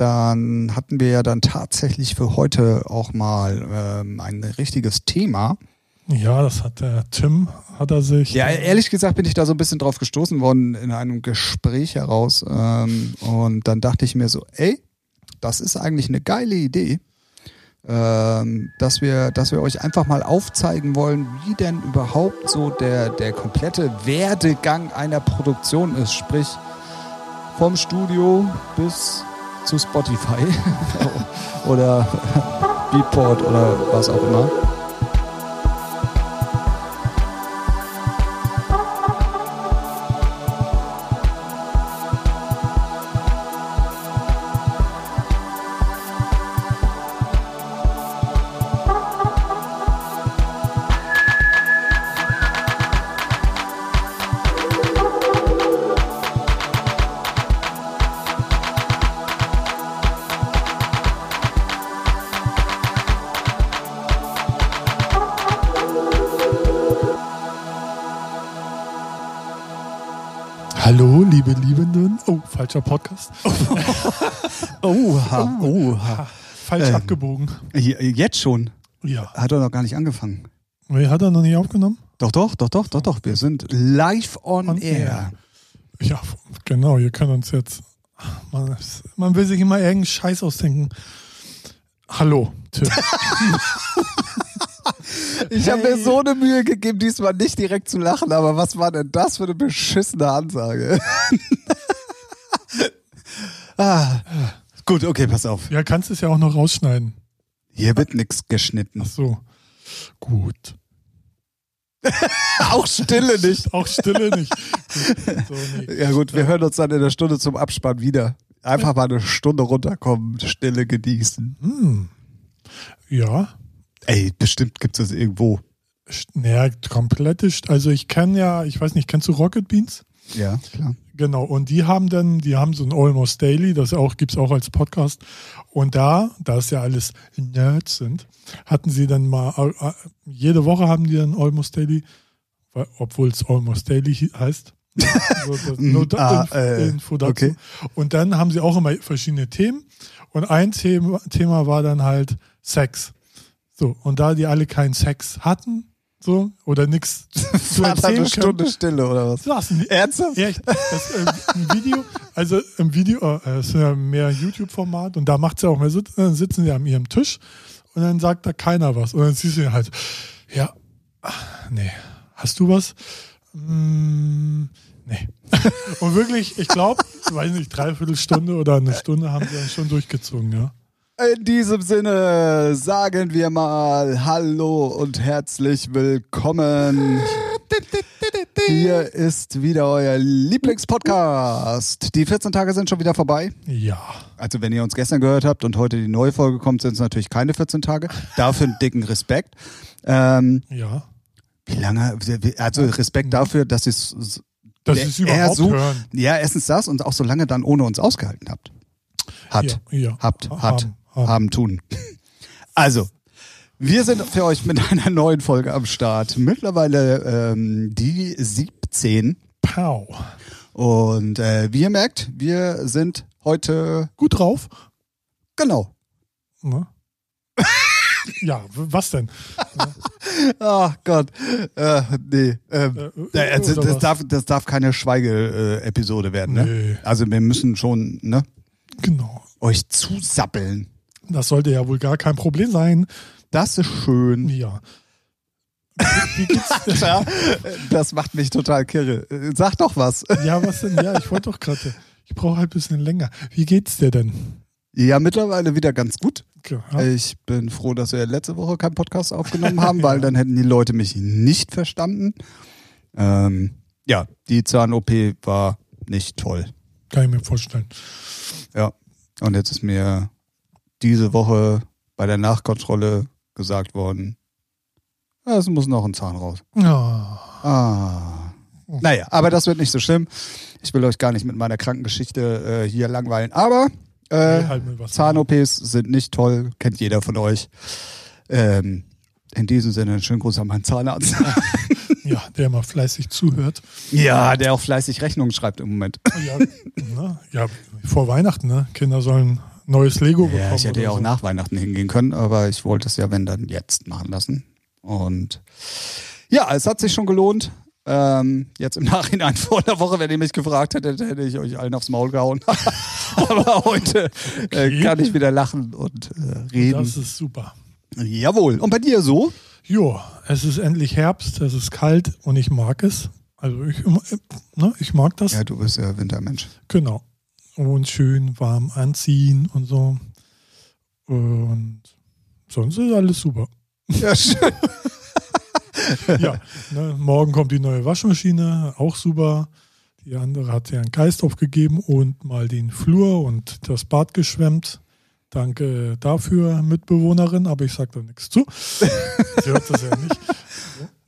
dann hatten wir ja dann tatsächlich für heute auch mal ähm, ein richtiges Thema. Ja, das hat der Tim, hat er sich. Ja, ehrlich gesagt bin ich da so ein bisschen drauf gestoßen worden in einem Gespräch heraus. Ähm, und dann dachte ich mir so, ey, das ist eigentlich eine geile Idee, ähm, dass, wir, dass wir euch einfach mal aufzeigen wollen, wie denn überhaupt so der, der komplette Werdegang einer Produktion ist. Sprich, vom Studio bis zu Spotify oder Beatport oder was auch immer. Falscher Podcast. Oha, oha. Falsch Ähm. abgebogen. Jetzt schon. Ja. Hat er noch gar nicht angefangen. Nee, hat er noch nicht aufgenommen? Doch, doch, doch, doch, doch, doch. Wir sind live on, On air. air. Ja, genau. Ihr könnt uns jetzt. Man, man will sich immer irgendeinen Scheiß ausdenken. Hallo, Tim. Ich habe mir so eine Mühe gegeben, diesmal nicht direkt zu lachen, aber was war denn das für eine beschissene Ansage? ah. Gut, okay, pass auf. ja, kannst es ja auch noch rausschneiden. Hier wird nichts geschnitten. Ach so. Gut. Auch Stille nicht. Auch Stille nicht. Gut. So, nee. Ja gut, wir hören uns dann in der Stunde zum Abspann wieder. Einfach mal eine Stunde runterkommen, Stille genießen. Hm. Ja. Ey, bestimmt gibt es das irgendwo. Naja, komplette. St- Also ich kenne ja, ich weiß nicht, kennst du Rocket Beans? Ja, klar. Genau, und die haben dann, die haben so ein Almost Daily, das auch, gibt's auch als Podcast. Und da, da es ja alles Nerds sind, hatten sie dann mal, jede Woche haben die dann Almost Daily, obwohl es Almost Daily heißt. so, da, Ah, äh, Info dazu. okay. Und dann haben sie auch immer verschiedene Themen. Und ein Thema, Thema war dann halt Sex. So, und da die alle keinen Sex hatten, so, oder nichts zu erzählen eine Stunde Stille oder was? die, Ernsthaft? Echt? Das, äh, ein Video, also im Video, äh, es ist ja mehr YouTube-Format und da macht sie auch mehr, sit- dann sitzen sie an ihrem Tisch und dann sagt da keiner was. Und dann siehst du halt, ja, nee, hast du was? Mm, nee. und wirklich, ich glaube, weiß nicht, dreiviertel Stunde oder eine Stunde haben sie dann schon durchgezogen, ja. In diesem Sinne sagen wir mal Hallo und herzlich willkommen. Hier ist wieder euer Lieblingspodcast. Die 14 Tage sind schon wieder vorbei. Ja. Also wenn ihr uns gestern gehört habt und heute die neue Folge kommt, sind es natürlich keine 14 Tage. Dafür einen dicken Respekt. Ähm, Ja. wie lange? Also Respekt dafür, dass ihr es Dass es überhaupt so- hören. ja erstens das und auch so lange dann ohne uns ausgehalten habt. Hat. Ja, ja. Habt, hat, haben. Haben, tun. Also, wir sind für euch mit einer neuen Folge am Start. Mittlerweile ähm, die 17. Pow. Und äh, wie ihr merkt, wir sind heute, Gut drauf. genau. Ne? ja, was denn? Ach Gott. Äh, nee. Ähm, Äh, äh, also, das, darf, das darf keine Schweige-Episode werden. Ne? Nee. Also wir müssen schon ne, Genau. euch zusappeln. Das sollte ja wohl gar kein Problem sein. Das ist schön. Ja. Wie, geht's? Ja, das macht mich total kirre. Sag doch was. ja, was denn? Ja, ich wollte doch gerade. Ich brauche halt ein bisschen länger. Wie geht's dir denn? Ja, mittlerweile wieder ganz gut. Ja, Ich bin froh, dass wir letzte Woche keinen Podcast aufgenommen haben, weil dann hätten die Leute mich nicht verstanden. Ähm, ja, die Zahn-OP war nicht toll. kann ich mir vorstellen. Ja. Und jetzt ist mir diese Woche bei der Nachkontrolle gesagt worden, "Ja, es muss noch ein Zahn raus. Ja. Ah. Naja, aber das wird nicht so schlimm. Ich will euch gar nicht mit meiner Krankengeschichte äh, hier langweilen. Aber äh, Nee, halt. Zahn-OPs sind nicht toll, kennt jeder von euch. Ähm, in diesem Sinne, einen schönen Gruß an meinen Zahnarzt. Ja, der mal fleißig zuhört. ja, der auch fleißig Rechnungen schreibt im Moment. Ja, ne? ja vor Weihnachten, ne? Kinder sollen neues Lego bekommen. Ja, ich hätte ja auch so. nach Weihnachten hingehen können, aber ich wollte es ja, wenn dann jetzt machen lassen. Und ja, es hat sich schon gelohnt. Ähm, jetzt im Nachhinein vor einer Woche, wenn ihr mich gefragt hättet, hätte ich euch allen aufs Maul gehauen. aber heute äh, Okay. kann ich wieder lachen und äh, reden. Das ist super. Jawohl. Und bei dir so? Jo, es ist endlich Herbst, es ist kalt und ich mag es. Also ich, ne, ich mag das. Ja, du bist ja Wintermensch. Genau. Und schön warm anziehen und so. Und sonst ist alles super. Ja, schön. ja, ne, morgen kommt die neue Waschmaschine, auch super. Die andere hat ja einen Geist aufgegeben und mal den Flur und das Bad geschwemmt. Danke dafür, Mitbewohnerin, aber ich sage da nichts zu. Sie hört das ja nicht.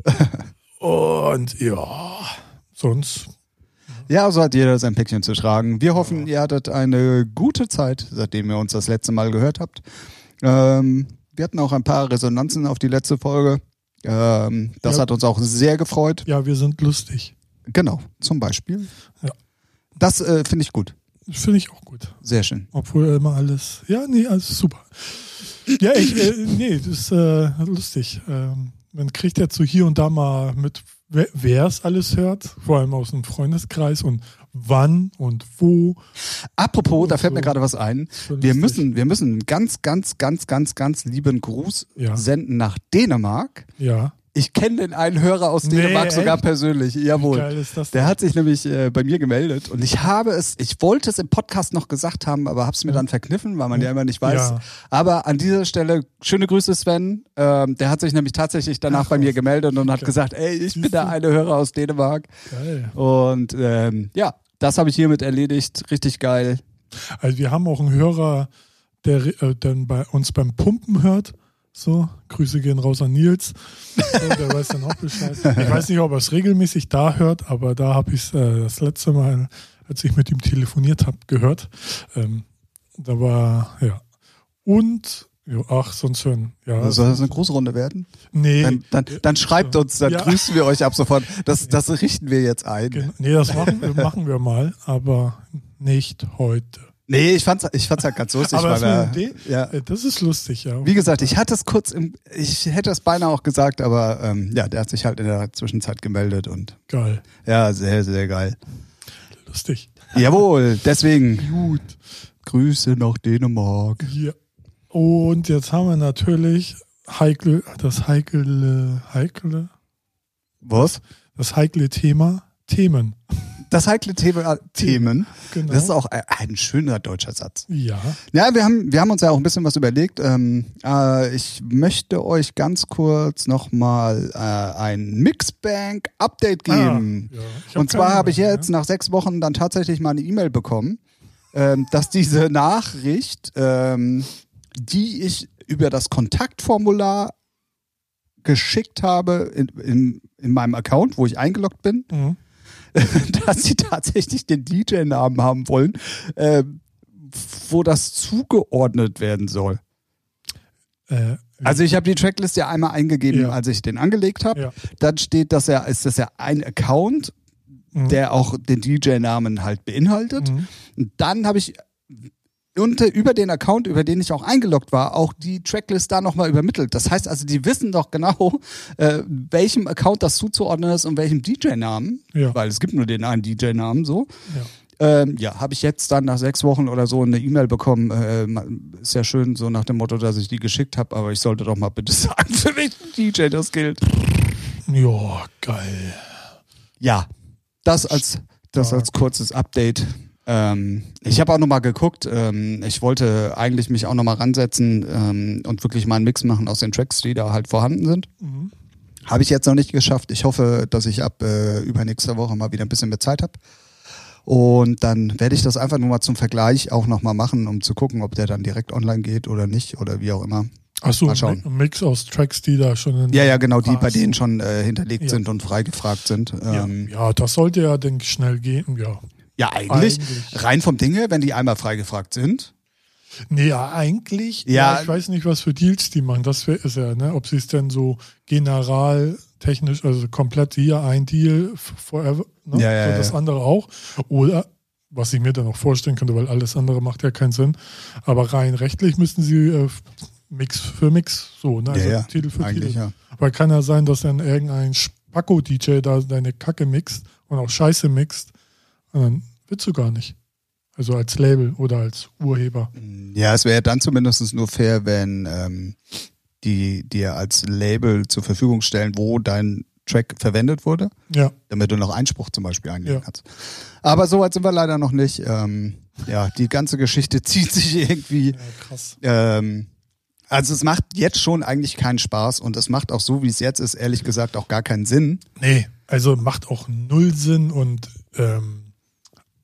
Und ja, sonst Ja, so hat jeder sein Päckchen zu tragen. Wir hoffen, ihr hattet eine gute Zeit, seitdem ihr uns das letzte Mal gehört habt. Ähm, wir hatten auch ein paar Resonanzen auf die letzte Folge. Ähm, das Ja. hat uns auch sehr gefreut. Ja, wir sind lustig. Genau, zum Beispiel. Ja. Das äh, finde ich gut. Finde ich auch gut. Sehr schön. Obwohl immer alles. Ja, nee, alles super. Ja, ich, äh, nee, das ist äh, lustig. Ähm, man kriegt ja zu hier und da mal mit, wer es alles hört, vor allem aus dem Freundeskreis und wann und wo. Apropos, da Und fällt mir so. gerade was ein. Wir müssen, wir müssen einen ganz, ganz, ganz, ganz, ganz lieben Gruß Ja. senden nach Dänemark. Ja. Ich kenne den einen Hörer aus Nee, Dänemark sogar echt? persönlich. Wie Jawohl. geil ist das? Der hat sich nämlich äh, bei mir gemeldet und ich habe es, ich wollte es im Podcast noch gesagt haben, aber habe es mir dann verkniffen, weil man ja immer nicht weiß. Ja. Aber an dieser Stelle schöne Grüße Sven. Ähm, der hat sich nämlich tatsächlich danach Ach, bei mir gemeldet und hat Okay. gesagt, ey, ich bin der eine Hörer aus Dänemark. Geil. Und ähm, ja, das habe ich hiermit erledigt. Richtig geil. Also wir haben auch einen Hörer, der äh, dann bei uns beim Pumpen hört. So, Grüße gehen raus an Nils. Der weiß dann auch Bescheid. Ich weiß nicht, ob er es regelmäßig da hört, aber da habe ich es äh, das letzte Mal, als ich mit ihm telefoniert habe, gehört. Ähm, da war, ja. Und, ja, ach, sonst hören. Ja, Soll das eine große Runde werden? nee, Dann, dann, dann schreibt uns, dann Ja. grüßen wir euch ab sofort. Das, das richten wir jetzt ein. nee, das machen, wir- machen wir mal, aber nicht heute. Nee, ich fand's, ich fand's halt ganz lustig. aber das, weil wir, ja. äh, das ist lustig, ja. Wie gesagt, ich hatte es kurz im, ich hätte es beinahe auch gesagt, aber ähm, ja, der hat sich halt in der Zwischenzeit gemeldet und Geil, ja, sehr, sehr geil. lustig. Jawohl, deswegen Gut. Grüße nach Dänemark. Ja. Und jetzt haben wir natürlich heikle, das heikle, heikle, Was? das heikle Thema, Themen. Das heikle Thema, Themen. Genau. Das ist auch ein, ein schöner deutscher Satz. ja. Ja, wir haben, wir haben uns ja auch ein bisschen was überlegt. Ähm, äh, ich möchte euch ganz kurz nochmal äh, ein Mixbank-Update geben. Ah, ja. Hab Und zwar habe ich jetzt nach sechs Wochen dann tatsächlich mal eine E-Mail bekommen, ähm, dass diese Nachricht, ähm, die ich über das Kontaktformular geschickt habe in, in, in meinem Account, wo ich eingeloggt bin. Mhm. dass sie tatsächlich den DJ-Namen haben wollen, ähm, wo das zugeordnet werden soll. Äh, Also ich habe die Tracklist ja einmal eingegeben, Ja. als ich den angelegt habe. ja. Dann steht, dass er, ist das ja ein Account, Mhm. der auch den DJ-Namen halt beinhaltet. Mhm. Und dann habe ich unter, über den Account, über den ich auch eingeloggt war, auch die Tracklist da nochmal übermittelt. Das heißt also, die wissen doch genau, äh, welchem Account das zuzuordnen ist und welchem DJ-Namen. Ja. Weil es gibt nur den einen DJ-Namen so. Ja. Ähm, ja, habe ich jetzt dann nach sechs Wochen oder so eine E-Mail bekommen. Äh, ist ja schön, so nach dem Motto, dass ich die geschickt habe, aber ich sollte doch mal bitte sagen, für welchen DJ das gilt. ja, geil. Ja, das als, das als kurzes Update. Ähm, ich habe auch nochmal geguckt. Ähm, ich wollte eigentlich mich auch nochmal ransetzen ähm, und wirklich mal einen Mix machen aus den Tracks, die da halt vorhanden sind. Mhm. Habe ich jetzt noch nicht geschafft. Ich hoffe, dass ich ab äh, übernächster Woche mal wieder ein bisschen mehr Zeit habe. Und dann werde ich das einfach nur mal zum Vergleich auch nochmal machen, um zu gucken, ob der dann direkt online geht oder nicht oder wie auch immer. Achso, ein Mix aus Tracks, die da schon in Ja, ja, genau, die bei denen schon äh, hinterlegt Ja. sind und freigefragt sind. Ja, Ähm, ja, das sollte ja, denke ich, schnell gehen. Ja. Ja, eigentlich, Eigentlich. rein vom Ding her, wenn die einmal freigefragt sind. Nee, ja, eigentlich. Ja. Ja. ich weiß nicht, was für Deals die machen. Das wär, ist ja, ne? Ob sie es denn so generaltechnisch, also komplett hier ein Deal forever, ne? Ja, ja, so das ja. andere auch. Oder was ich mir dann auch vorstellen könnte, weil alles andere macht ja keinen Sinn. Aber rein rechtlich müssten sie äh, Mix für Mix, so, ne? Also ja, ja, Titel für eigentlich Titel. ja. Weil kann ja sein, dass dann irgendein Spacko-DJ da deine Kacke mixt und auch Scheiße mixt. Und dann willst du gar nicht. Also als Label oder als Urheber. Ja, es wäre dann zumindest nur fair, wenn ähm, die dir als Label zur Verfügung stellen, wo dein Track verwendet wurde, Ja, damit du noch Einspruch zum Beispiel einlegen Ja. kannst. Aber so weit sind wir leider noch nicht. Ähm, ja, die ganze Geschichte zieht sich irgendwie. ja krass. Ähm, also es macht jetzt schon eigentlich keinen Spaß und es macht auch so, wie es jetzt ist, ehrlich gesagt auch gar keinen Sinn. Nee, also macht auch null Sinn und ähm,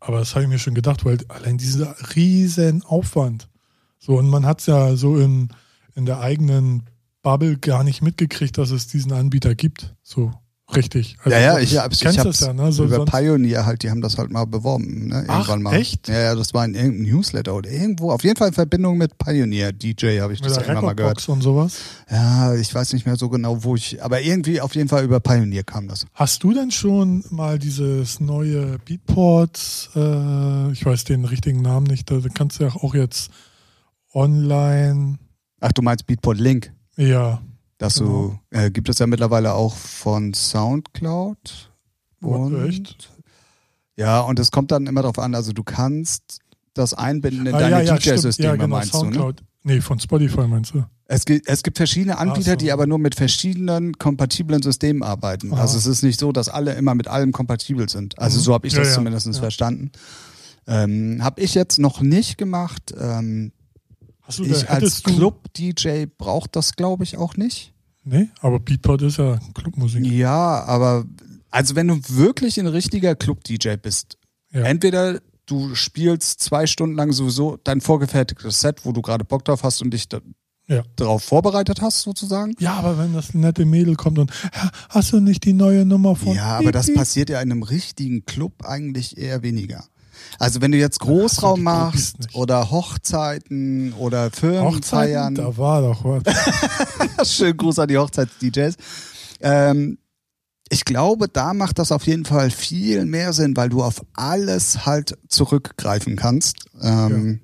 aber das habe ich mir schon gedacht, weil allein dieser riesen Aufwand. So, und man hat es ja so in, in der eigenen Bubble gar nicht mitgekriegt, dass es diesen Anbieter gibt. So richtig. Also, ja, ja, ich, du hab's, ich hab's das ja, ne? So, über Pioneer halt, die haben das halt mal beworben, ne? Ach, Irgendwann mal. echt? Ja, ja, das war in irgendeinem Newsletter oder irgendwo. Auf jeden Fall in Verbindung mit Pioneer DJ habe ich mit das immer mal gehört. Und sowas. Ja, ich weiß nicht mehr so genau, wo ich, aber irgendwie auf jeden Fall über Pioneer kam das. Hast du denn schon mal dieses neue Beatport, äh, ich weiß den richtigen Namen nicht, da kannst du ja auch jetzt online, Ach, du meinst Beatport Link? ja, Das Genau. so, äh, gibt es ja mittlerweile auch von Soundcloud. Und, echt? Ja, und es kommt dann immer darauf an, also du kannst das einbinden in Ah, deine ja. DJ-Systeme, Ja, genau, meinst du, ne? Soundcloud. Nee, von Spotify meinst du? Es gibt, es gibt verschiedene Anbieter, so. die aber nur mit verschiedenen kompatiblen Systemen arbeiten. Aha. Also es ist nicht so, dass alle immer mit allem kompatibel sind. Also Mhm. so habe ich Ja, das ja. zumindest Ja. verstanden. Ähm, habe ich jetzt noch nicht gemacht. Ähm, Du ich als Club-DJ braucht das, glaube ich, auch nicht. Nee, aber Beatport ist ja Clubmusik. Ja, aber also wenn du wirklich ein richtiger Club-DJ bist, Ja. entweder du spielst zwei Stunden lang sowieso dein vorgefertigtes Set, wo du gerade Bock drauf hast und dich da, Ja. darauf vorbereitet hast, sozusagen. Ja, aber wenn das nette Mädel kommt und "Ja, hast du nicht die neue Nummer von Ja, aber das Piep?" passiert ja in einem richtigen Club eigentlich eher weniger. Also wenn du jetzt Großraum machst oder Hochzeiten oder Hochzeiten, Firmenfeiern, da war doch was. schönen Gruß an die Hochzeits-DJs. Ähm, ich glaube, da macht das auf jeden Fall viel mehr Sinn, weil du auf alles halt zurückgreifen kannst. Ähm,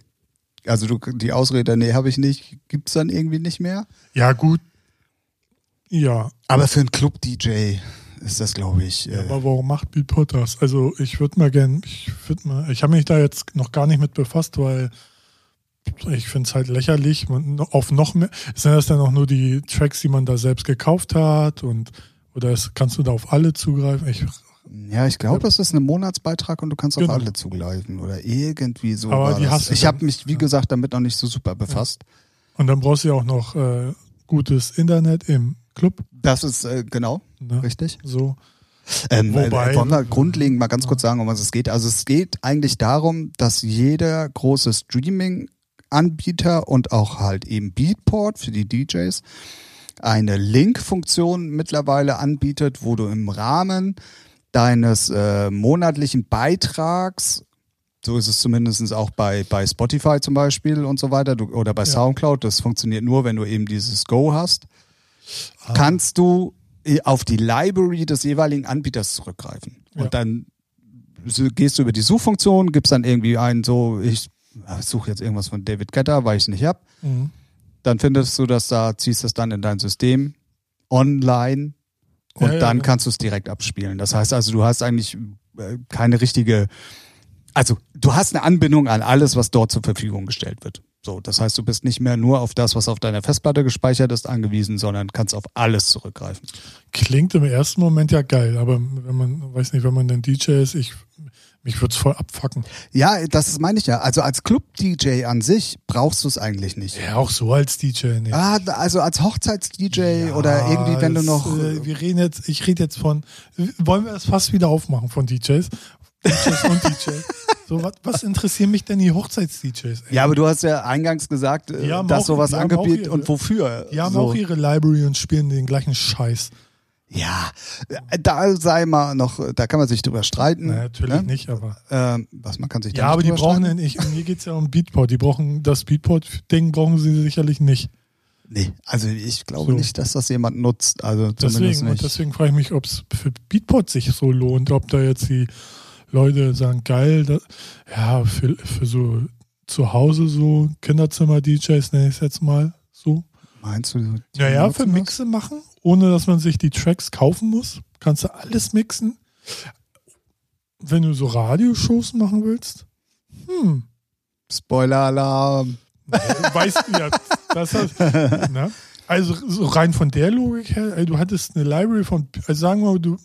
Also du, die Ausrede, nee, habe ich nicht, gibt's dann irgendwie nicht mehr. ja, gut. Ja, Aber für einen Club-DJ ist das, glaube ich, äh, aber warum macht Beatport das? Also ich würde mal gern, ich würde mal, ich habe mich da jetzt noch gar nicht mit befasst, weil ich finde es halt lächerlich. Man, auf noch mehr, sind das dann auch nur die Tracks, die man da selbst gekauft hat und oder ist, kannst du da auf alle zugreifen? Ich, Ja, ich glaube, das ist ein Monatsbeitrag und du kannst auf Genau. alle zugreifen oder irgendwie so. Aber die das. hast du ich habe mich, wie ja. gesagt, damit noch nicht so super befasst. und dann brauchst du ja auch noch äh, gutes Internet im Club. Das ist äh, genau Ne? richtig. So. Ähm, Wobei- äh, wollen wir grundlegend mal ganz kurz sagen, um was es geht. Also es geht eigentlich darum, dass jeder große Streaming-Anbieter und auch halt eben Beatport für die DJs eine Link-Funktion mittlerweile anbietet, wo du im Rahmen deines äh, monatlichen Beitrags, so ist es zumindest auch bei, bei Spotify zum Beispiel und so weiter, du, oder bei Ja. Soundcloud, das funktioniert nur, wenn du eben dieses Go hast, Ah. kannst du äh, auf die Library des jeweiligen Anbieters zurückgreifen. Ja. Und dann gehst du über die Suchfunktion, gibst dann irgendwie ein, so, ich äh, suche jetzt irgendwas von David Guetta, weil ich es nicht hab. Mhm. Dann findest du das da, ziehst es dann in dein System online und Ja, ja, dann ja. kannst du es direkt abspielen. Das heißt also, du hast eigentlich äh, keine richtige, also du hast eine Anbindung an alles, was dort zur Verfügung gestellt wird. So, das heißt, du bist nicht mehr nur auf das, was auf deiner Festplatte gespeichert ist, angewiesen, sondern kannst auf alles zurückgreifen. Klingt im ersten Moment ja geil, aber wenn man, weiß nicht, wenn man dann DJ ist, ich, mich würde es voll abfacken. Ja, das meine ich ja. Also als Club-DJ an sich brauchst du es eigentlich nicht. Ja, auch so als DJ nicht. Ah, also als Hochzeits-DJ Ja, oder irgendwie, wenn du noch. Äh, wir reden jetzt, ich rede jetzt von, wollen wir das fast wieder aufmachen von DJs? DJs und DJs. So, was, was interessieren mich denn die Hochzeits-DJs? ja, aber du hast ja eingangs gesagt, äh, dass auch- sowas angebietet und wofür. Die haben so. auch ihre Library und spielen den gleichen Scheiß. Ja, äh, da sei mal noch, da kann man sich drüber streiten. Naja, natürlich ne? nicht, aber. Ähm, was, man kann sich Ja, aber die brauchen ja streiten? nicht, mir geht es ja um Beatport. Die brauchen, das Beatport-Ding brauchen sie sicherlich nicht. Nee, also ich glaube So. nicht, dass das jemand nutzt. Also zumindest Deswegen, und nicht. deswegen frage ich mich, ob es für Beatport sich so lohnt, ob da jetzt die Leute sagen, geil, da, ja, für, für so zu Hause so Kinderzimmer-DJs nenne ich es jetzt mal so. Meinst du? die Naja, für das? Mixe machen, ohne dass man sich die Tracks kaufen muss. Kannst du alles mixen. Wenn du so Radioshows machen willst, hm, Spoiler-Alarm. du weißt ja, das hat, ne? Also so rein von der Logik her, ey, du hattest eine Library von, also sagen wir mal, du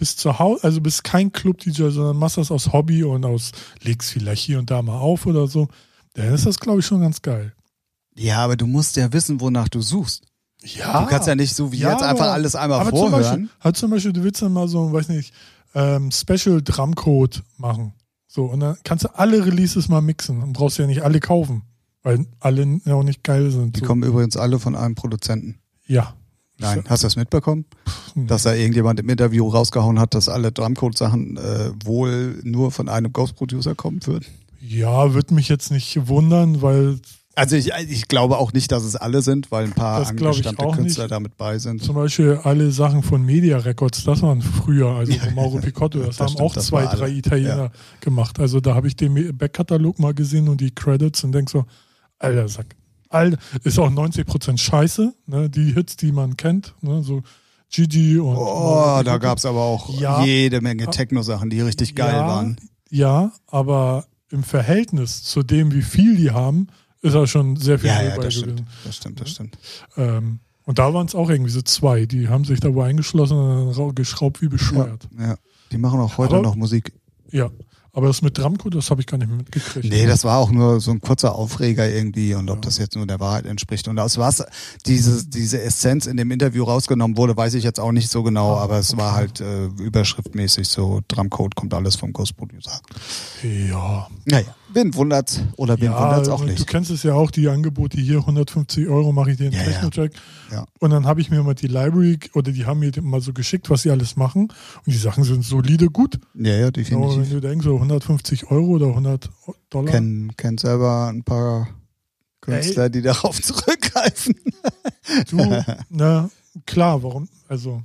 bist zu Hause, also bist kein Club-DJ, sondern machst das aus Hobby und aus, legst vielleicht hier und da mal auf oder so, dann ist das, glaube ich, schon ganz geil. Ja, aber du musst ja wissen, wonach du suchst. Ja. Du kannst ja nicht so wie Ja, jetzt einfach aber- alles einmal aber zum Beispiel, vorhören. halt zum Beispiel, du willst dann mal so, weiß nicht, ähm, Special Drumcode machen. So, und dann kannst du alle Releases mal mixen und brauchst ja nicht alle kaufen, weil alle ja auch nicht geil sind. Die so. kommen übrigens alle von einem Produzenten. Ja. Nein, hast du das mitbekommen? Dass da irgendjemand im Interview rausgehauen hat, dass alle Drumcode-Sachen äh, wohl nur von einem Ghost-Producer kommen würden? Ja, würde mich jetzt nicht wundern, weil Also ich, ich glaube auch nicht, dass es alle sind, weil ein paar angestammte Künstler nicht. damit bei sind. zum Beispiel alle Sachen von Media Records, das waren früher, also von Mauro Picotto, das, Das haben stimmt, auch das zwei, drei Italiener gemacht. Also da habe ich den Backkatalog mal gesehen und die Credits und denk so, alter Sack. Alter, ist auch 90% scheiße, ne? die Hits, die man kennt, ne? so Gigi und Oh, da gab es aber auch Ja. jede Menge Techno-Sachen, die richtig geil ja, waren. Ja, aber im Verhältnis zu dem, wie viel die haben, ist er schon sehr viel Ja, ja, bei das stimmt. Das stimmt, das stimmt. Ähm, und da waren es auch irgendwie so zwei, die haben sich da wohl eingeschlossen und geschraubt wie bescheuert. Ja. Die machen auch heute Aber- noch Musik. Ja. Aber das mit Dramco, das habe ich gar nicht mehr mitgekriegt. Nee, das war auch nur so ein kurzer Aufreger irgendwie und ob das jetzt nur der Wahrheit entspricht. Und aus was diese, diese Essenz in dem Interview rausgenommen wurde, weiß ich jetzt auch nicht so genau, Ah, aber es war okay. halt äh, überschriftmäßig so, Drumcode kommt alles vom Ghost Producer. Ja. Naja, wen wundert's oder wen wundert's auch und Du nicht. kennst es ja auch, die Angebote hier, 150 Euro mache ich dir einen Ja, ja. Techno-Track. Ja. Und dann habe ich mir mal die Library oder die haben mir mal so geschickt, was sie alles machen. Und die Sachen sind solide gut. Ja, ja, Aber wenn definitiv. du denkst, so 150 Euro oder 100 Dollar. Kenn, kenn selber ein paar Künstler, die darauf zurückgreifen. Du, na, klar, warum? Also,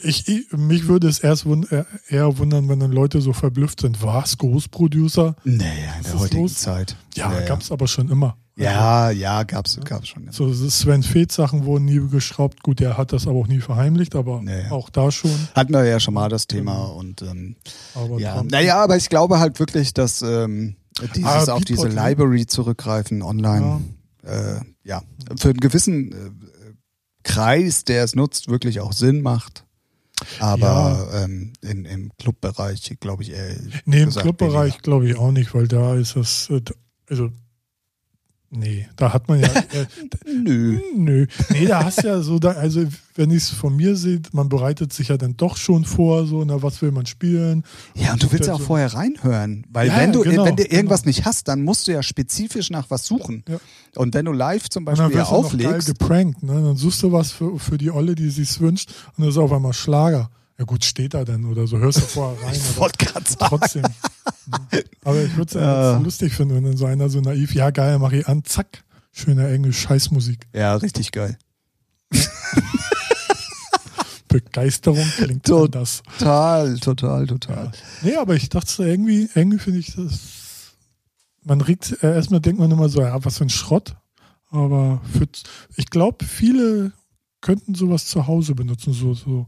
ich, ich, mich würde es erst wund, eher- eher wundern, wenn dann Leute so verblüfft sind. Was? Ghost Producer? Naja, in der heutigen los? Zeit. Ja, ja, gab's aber schon immer. Ja, ja, gab's, gab's schon. So so Sven Feth Sachen wurden nie geschraubt. Gut, der hat das aber auch nie verheimlicht, aber Ja, ja. auch da schon. Hatten wir ja schon mal das Thema und ähm, Aber ja. Naja, aber ich glaube halt wirklich, dass ähm, dieses Ah, auf diese? Library zurückgreifen online, ja, äh, ja für einen gewissen äh, Kreis, der es nutzt, wirklich auch Sinn macht. Aber ähm, in, im Clubbereich, glaube ich, eher. Nee, im Clubbereich glaube ich auch nicht, weil da ist das, äh, also, nee, da hat man ja, äh, Nö. nö, nee, da hast ja so, da, also wenn ich es von mir sehe, man bereitet sich ja dann doch schon vor, so, na, was will man spielen? Ja, und du willst ja auch Also- vorher reinhören, weil Ja, wenn du genau, wenn du irgendwas genau. nicht hast, dann musst du ja spezifisch nach was suchen. Ja. Und wenn du live zum Und dann Beispiel wirst du geil auflegst, geprankt, ne? Dann suchst du was für, für die Olle, die sich's wünscht, und das ist auf einmal Schlager. Ja gut, steht da denn oder so, hörst du vorher rein, ich wollte gerade sagen, trotzdem. aber ich würde es ja Ja. lustig finden, wenn dann so einer so naiv, ja geil, mach ich an, zack, schöne Englisch, Scheißmusik. ja, richtig geil. Begeisterung klingt Tot- anders. Total, total, total. Nee, aber ich dachte so, irgendwie, irgendwie finde ich das. Man regt, äh, erstmal denkt man immer so, ja, was für ein Schrott. Aber für, ich glaube, viele könnten sowas zu Hause benutzen, so, so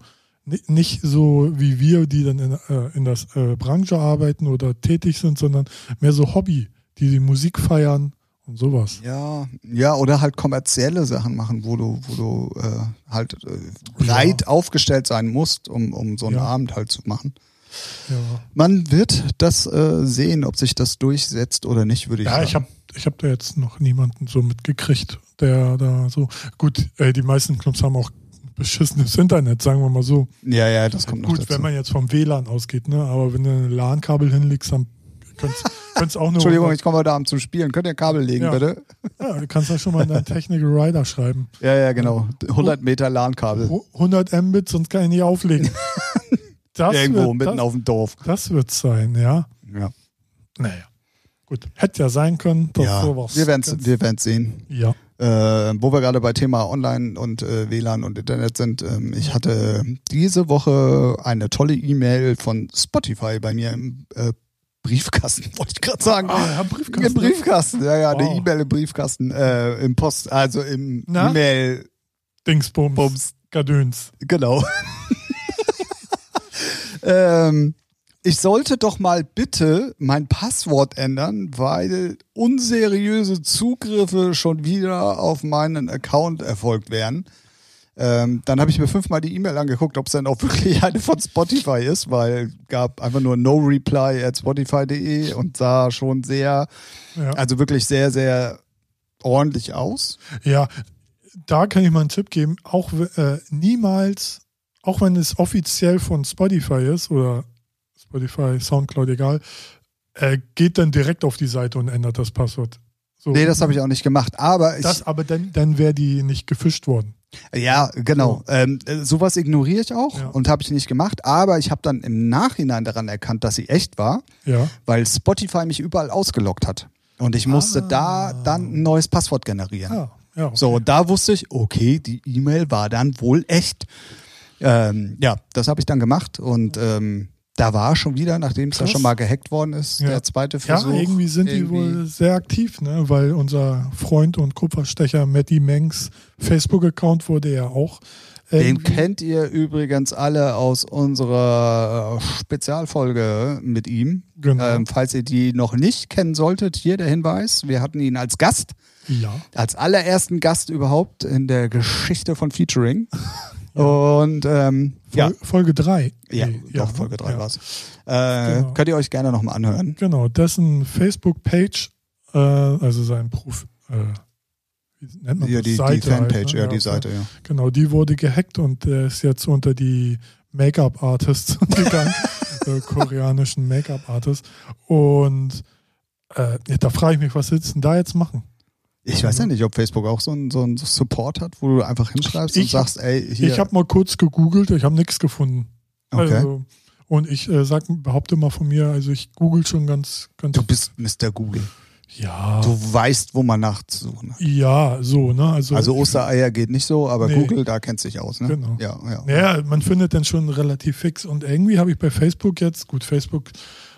nicht so wie wir, die dann in, äh, in der äh, Branche arbeiten oder tätig sind, sondern mehr so Hobby, die die Musik feiern und sowas. Ja, ja, oder halt kommerzielle Sachen machen, wo du, wo du äh, halt äh, breit aufgestellt sein musst, um, um so einen Ja. Abend halt zu machen. Ja, Man wird das äh, sehen, ob sich das durchsetzt oder nicht, würde ich ja sagen. ich habe ich hab da jetzt noch niemanden so mitgekriegt, der da so. Gut, äh, die meisten Clubs haben auch beschissenes Internet, sagen wir mal so. ja, ja, das kommt noch Gut, dazu. wenn man jetzt vom WLAN ausgeht, ne? Aber wenn du ein LAN-Kabel hinlegst, dann kannst du auch nur. Entschuldigung, ich komme heute Abend zum Spielen. Könnt ihr Kabel legen, Ja. bitte? Ja, du kannst ja schon mal in deinen Technical Rider schreiben. Ja, ja, genau. 100 Meter LAN-Kabel. Hu- 100 Mbit, sonst kann ich nicht auflegen. Das Irgendwo wird, mitten das, auf dem Dorf. das wird sein, ja. Ja. Naja. Gut, hätte ja sein können, dass ja, sowas. wir werden es ganz- wir werden's sehen. Ja. Äh, wo wir gerade bei Thema Online und äh, WLAN und Internet sind, ähm, ich hatte diese Woche eine tolle E-Mail von Spotify bei mir im äh, Briefkasten, wollte ich gerade sagen. Ah, ja, Briefkasten. Im Briefkasten, ja, ja, eine Wow. E-Mail im Briefkasten, äh, im Post, also im? E-Mail, Dingsbums. Bums. Gadöns. genau. ähm, ich sollte doch mal bitte mein Passwort ändern, weil unseriöse Zugriffe schon wieder auf meinen Account erfolgt wären. Ähm, dann habe ich mir fünfmal die E-Mail angeguckt, ob es dann auch wirklich eine von Spotify ist, weil gab einfach nur no reply at spotify.de und sah schon sehr, Ja. also wirklich sehr, sehr ordentlich aus. ja, da kann ich mal einen Tipp geben. Auch äh, niemals, auch wenn es offiziell von Spotify ist oder Spotify, Soundcloud, egal, äh, geht dann direkt auf die Seite und ändert das Passwort. So. Nee, das habe ich auch nicht gemacht. Aber ich, Das, aber dann, dann wäre die nicht gefischt worden. Ja, genau. Ähm, äh, sowas ignoriere ich auch Ja. und habe ich nicht gemacht. Aber ich habe dann im Nachhinein daran erkannt, dass sie echt war, Ja. weil Spotify mich überall ausgeloggt hat. Und ich musste Ah. da dann ein neues Passwort generieren. Ja, ja. okay. So, und da wusste ich, okay, die E-Mail war dann wohl echt. Ähm, ja, das habe ich dann gemacht und ähm, da war schon wieder, nachdem es ja schon mal gehackt worden ist, Ja. der zweite Ja, Versuch. irgendwie sind die irgendwie- wohl sehr aktiv, ne? weil unser Freund und Kupferstecher Matty Mengs Facebook-Account wurde ja auch. Den irgendwie- kennt ihr übrigens alle aus unserer Spezialfolge mit ihm. Genau. Ähm, falls ihr die noch nicht kennen solltet, hier der Hinweis. Wir hatten ihn als Gast, ja. als allerersten Gast überhaupt in der Geschichte von Featuring. Und ähm, ja, Fol Folge 3. ja, Nee, doch, Folge 3 ja. war's. Äh, Genau. Könnt ihr euch gerne nochmal anhören. Genau, dessen Facebook-Page, äh, also sein Prof, äh, wie nennt man Ja, das? die, die Seite halt, Fanpage, ne? ja, die Seite, ja. Genau, die wurde gehackt und der ist jetzt unter die Make-up-Artists gegangen, äh, koreanischen Make-up-Artists. Und äh, da frage ich mich, was willst du denn da jetzt machen? Ich weiß ja nicht, ob Facebook auch so einen so einen Support hat, wo du einfach hinschreibst Ich und sagst, ey, hier. Ich habe mal kurz gegoogelt, ich habe nichts gefunden. okay. Also, und ich äh, sag, behaupte mal von mir, also ich google schon ganz, ganz. du bist Mr. Google. ja, Du weißt, wo man nachzusuchen hat. ja, so, ne? Also, Also Ostereier geht nicht so, aber Nee. Google, da kennt sich aus, ne? Genau. Ja, ja. Ja, man findet dann schon relativ fix. Und irgendwie habe ich bei Facebook jetzt, gut, Facebook,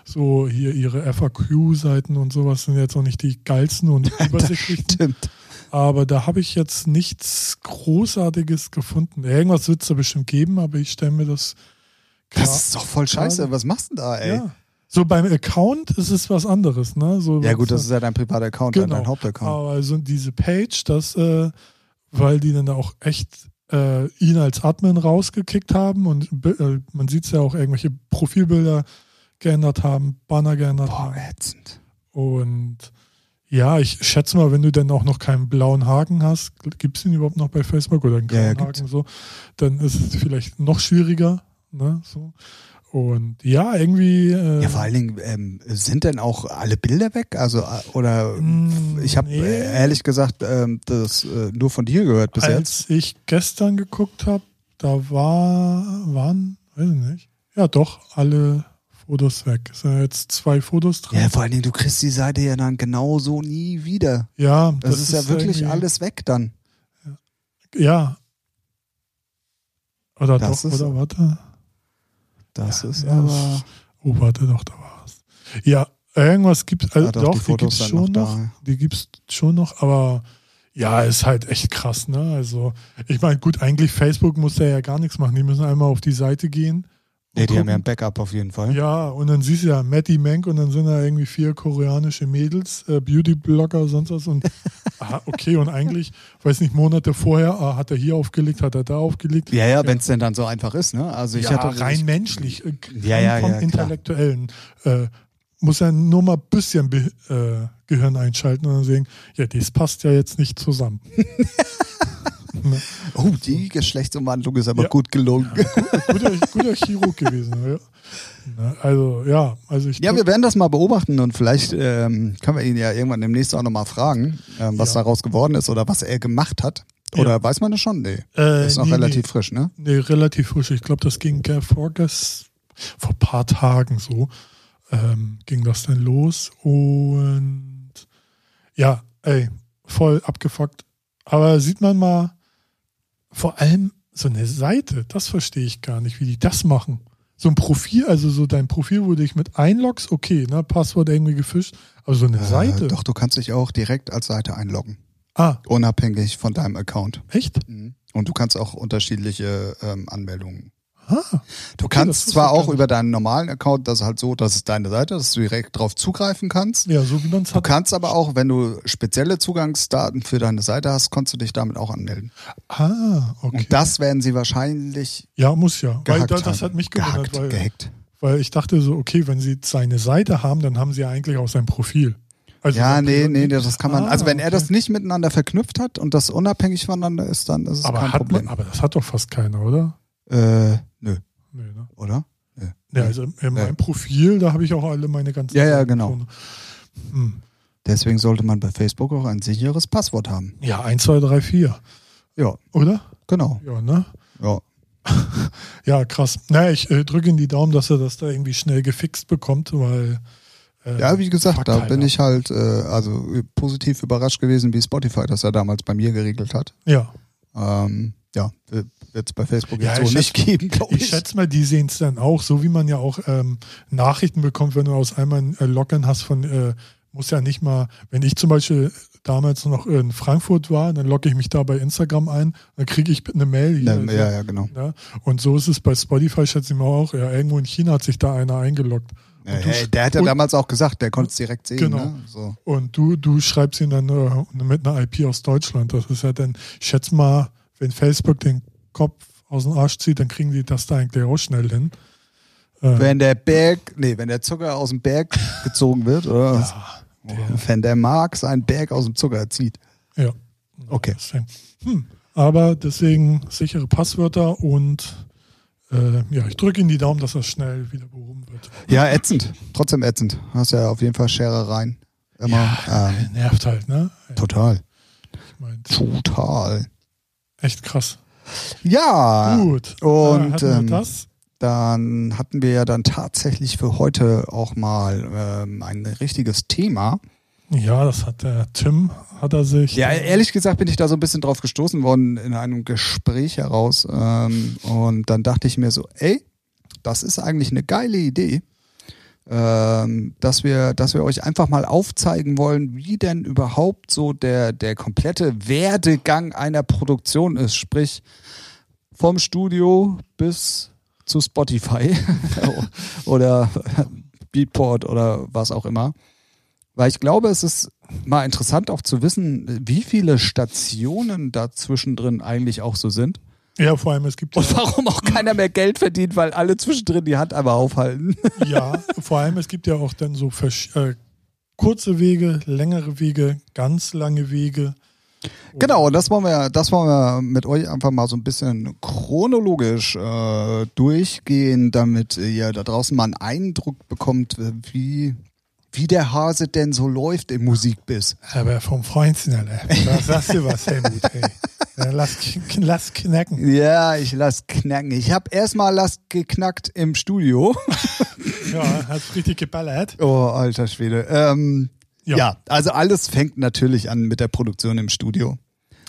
so hier ihre FAQ-Seiten und sowas sind jetzt auch nicht die geilsten und übersichtlichsten. Stimmt. aber da habe ich jetzt nichts Großartiges gefunden. Irgendwas wird es da bestimmt geben, aber ich stelle mir das. Das ist doch voll scheiße. Gerade- Was machst du denn da, ey? Ja, Ja. So beim Account ist es was anderes, ne? So gut, das ist ja dein privater Account, Genau. dein Hauptaccount. Aber so diese Page, das, äh, weil die dann da auch echt äh, ihn als Admin rausgekickt haben und äh, man sieht es ja auch irgendwelche Profilbilder geändert haben, Banner geändert Boah, haben. ätzend. Und ja, ich schätze mal, wenn du dann auch noch keinen blauen Haken hast, gibt es ihn überhaupt noch bei Facebook oder einen Ja, ja, grauen gibt's. Haken so, dann ist es vielleicht noch schwieriger. Ne, so. Und ja, irgendwie. Äh, Ja, vor allen Dingen, ähm, sind denn auch alle Bilder weg? Also, äh, oder Mm, ich habe nee. äh, ehrlich gesagt ähm, das äh, nur von dir gehört bis jetzt. Als ich gestern geguckt habe, da war, waren, weiß ich nicht, ja doch, alle Fotos weg. Es sind ja jetzt zwei Fotos drin. Ja, vor allen Dingen, du kriegst die Seite ja dann genauso nie wieder. Ja, Das, ist, ja wirklich alles weg dann. Ja. Oder Das doch, ist- oder warte. Das ist ja, aber. Oh, warte doch, da war es. Ja, irgendwas gibt also Ah, doch, doch, die die, sind noch schon noch. da. Die gibt's schon noch, aber ja, ist halt echt krass, ne? Also, ich meine, gut, eigentlich Facebook muss da ja gar nichts machen. Die müssen einmal auf die Seite gehen. Nee, die haben gucken. ja ein Backup auf jeden Fall. Ja, und dann siehst du ja Matty Mank und dann sind da irgendwie vier koreanische Mädels, äh, Beauty-Blogger, sonst was. Und aha, okay, und eigentlich, weiß nicht, Monate vorher ah, hat er hier aufgelegt, hat er da aufgelegt. Ja, ja, wenn es denn dann so einfach ist, ne? Also ich ja, hatte rein ich, menschlich, äh, Ja, ja, vom ja. Intellektuellen. Äh, muss er nur mal ein bisschen Be äh, Gehirn einschalten und dann sehen, ja, das passt ja jetzt nicht zusammen. Oh, die Geschlechtsumwandlung ist aber Ja. gut gelungen. guter, guter Chirurg gewesen. Ja. Also, ja, also ich Ja, wir werden das mal beobachten und vielleicht ähm, können wir ihn ja irgendwann demnächst auch nochmal fragen, ähm, was Ja. daraus geworden ist oder was er gemacht hat. Oder weiß man das schon? Nee. äh, ist noch nee, relativ nee. frisch, ne? Nee, relativ frisch. Ich glaube, das ging äh, vor ein paar Tagen so. ähm, ging das dann los und ja, ey, voll abgefuckt. Aber sieht man mal, vor allem so eine Seite, das verstehe ich gar nicht, wie die das machen. So ein Profil, also so dein Profil, wo du dich mit einloggst, okay, ne, Passwort irgendwie gefischt, aber so eine Äh, Seite. Doch, du kannst dich auch direkt als Seite einloggen. Ah, Unabhängig von deinem Account. echt? Und du kannst auch unterschiedliche ähm, Anmeldungen. Ah, Du kannst zwar auch über deinen normalen Account, das ist halt so, das ist deine Seite, dass du direkt drauf zugreifen kannst. ja, so wie man es Du hat. kannst aber auch, wenn du spezielle Zugangsdaten für deine Seite hast, kannst du dich damit auch anmelden. Ah, okay. Und das werden sie wahrscheinlich ja, muss ja. Weil das haben. hat mich gewundert, gehackt, weil, gehackt. weil ich dachte so, okay, wenn sie seine Seite haben, dann haben sie ja eigentlich auch sein Profil. Also Ja, nee, nee, das kann man. Ah, also wenn er okay. das nicht miteinander verknüpft hat und das unabhängig voneinander ist, dann ist es aber kein Problem. man, aber das hat doch fast keiner, oder? Äh, nö, Nee, ne? oder? Ja, also in Ja. meinem Profil, da habe ich auch alle meine ganzen. Ja, ja, genau. Hm. Deswegen sollte man bei Facebook auch ein sicheres Passwort haben. Ja, 1, 2, 3, 4. Ja, Oder? genau. Ja, ne? Ja. Ja, krass. Naja, ich äh, drücke ihm die Daumen, dass er das da irgendwie schnell gefixt bekommt, weil. äh, Ja, wie gesagt, da keiner. bin ich halt äh, also äh, positiv überrascht gewesen, wie Spotify das ja damals bei mir geregelt hat. Ja. Ähm, ja, wird es bei Facebook Ja, jetzt ich so nicht geben, glaube ich. Ich schätze mal, die sehen es dann auch, so wie man ja auch ähm, Nachrichten bekommt, wenn du aus einmal ein äh, Login hast von, äh, muss ja nicht mal, wenn ich zum Beispiel damals noch in Frankfurt war, dann logge ich mich da bei Instagram ein, dann kriege ich eine Mail. Hier, Ne, ja, ja, genau. Ja, und so ist es bei Spotify, schätze ich mal auch. Ja, irgendwo in China hat sich da einer eingeloggt. Ja, hey, der hat ja damals auch gesagt, der konnte es direkt sehen. Genau. Ne? So. Und du, du schreibst ihn dann äh, mit einer IP aus Deutschland. Das ist ja dann, ich schätze mal, wenn Facebook den Kopf aus dem Arsch zieht, dann kriegen die das da eigentlich auch schnell hin. Äh, Wenn der Berg, nee, wenn der Zucker aus dem Berg gezogen wird, oder? ja, Wenn der Marx einen Berg aus dem Zucker zieht. ja. Okay. Hm. Aber deswegen sichere Passwörter und äh, ja, ich drücke Ihnen die Daumen, dass das schnell wieder behoben wird. Ja, ätzend. Trotzdem ätzend. Hast ja auf jeden Fall Scherereien. Immer. Ähm, Nervt halt, ne? total. Ich mein, Total. echt krass. Ja. Gut. und, äh, ähm, das? Dann hatten wir ja dann tatsächlich für heute auch mal ähm, ein richtiges Thema. Ja, das hat der Tim, hat er sich. Ja, ehrlich gesagt bin ich da so ein bisschen drauf gestoßen worden in einem Gespräch heraus. Ähm, und dann dachte ich mir so, ey, das ist eigentlich eine geile Idee, ähm, dass, wir, dass wir euch einfach mal aufzeigen wollen, wie denn überhaupt so der, der komplette Werdegang einer Produktion ist. Sprich, vom Studio bis zu Spotify oder Beatport oder was auch immer. Weil ich glaube, es ist mal interessant auch zu wissen, wie viele Stationen da zwischendrin eigentlich auch so sind. Ja, vor allem, es gibt ja, Und warum auch keiner mehr Geld verdient, weil alle zwischendrin die Hand einmal aufhalten. ja, vor allem, es gibt ja auch dann so äh, kurze Wege, längere Wege, ganz lange Wege. Genau, und das wollen wir, das wollen wir mit euch einfach mal so ein bisschen chronologisch äh, durchgehen, damit ihr da draußen mal einen Eindruck bekommt, wie, wie der Hase denn so läuft im Musikbiss. Aber vom Freundchen, Alter. Da sagst du was, Helmut, ey. Ja, lass, lass knacken. Ja, ich lass knacken. Ich habe erstmal lass geknackt im Studio. Ja, hat's richtig geballert. Oh, alter Schwede. Ähm, ja. Ja. also alles fängt natürlich an mit der Produktion im Studio.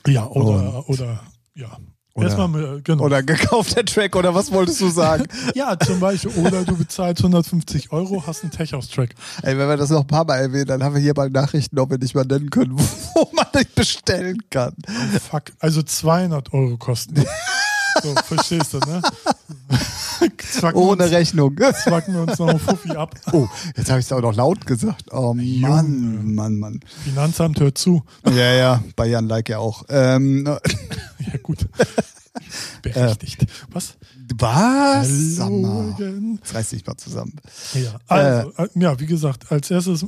Ja, oder, oder, ja. Oder- Erstmal, mit, genau. Oder gekaufter Track oder was wolltest du sagen? ja, zum Beispiel, oder du bezahlst 150 Euro, hast einen Tech-House-Track. Ey, wenn wir das noch ein paar Mal erwähnen, dann haben wir hier mal Nachrichten, ob wir nicht mal nennen können, wo man nicht bestellen kann. Fuck, also 200 Euro kosten. So, verstehst du, ne? Zwacken, Ohne uns, Rechnung. zwacken wir uns noch einen Fuffi ab. Oh, jetzt habe ich es auch noch laut gesagt. Oh Mann, Mann, Mann. Finanzamt hört zu. Ja, ja, bei Jan Like ja auch. Ähm, Ja, gut. Berechtigt. Was? was? Logan. Jetzt reiß dich mal zusammen. Ja, also, äh, ja, wie gesagt, als erstes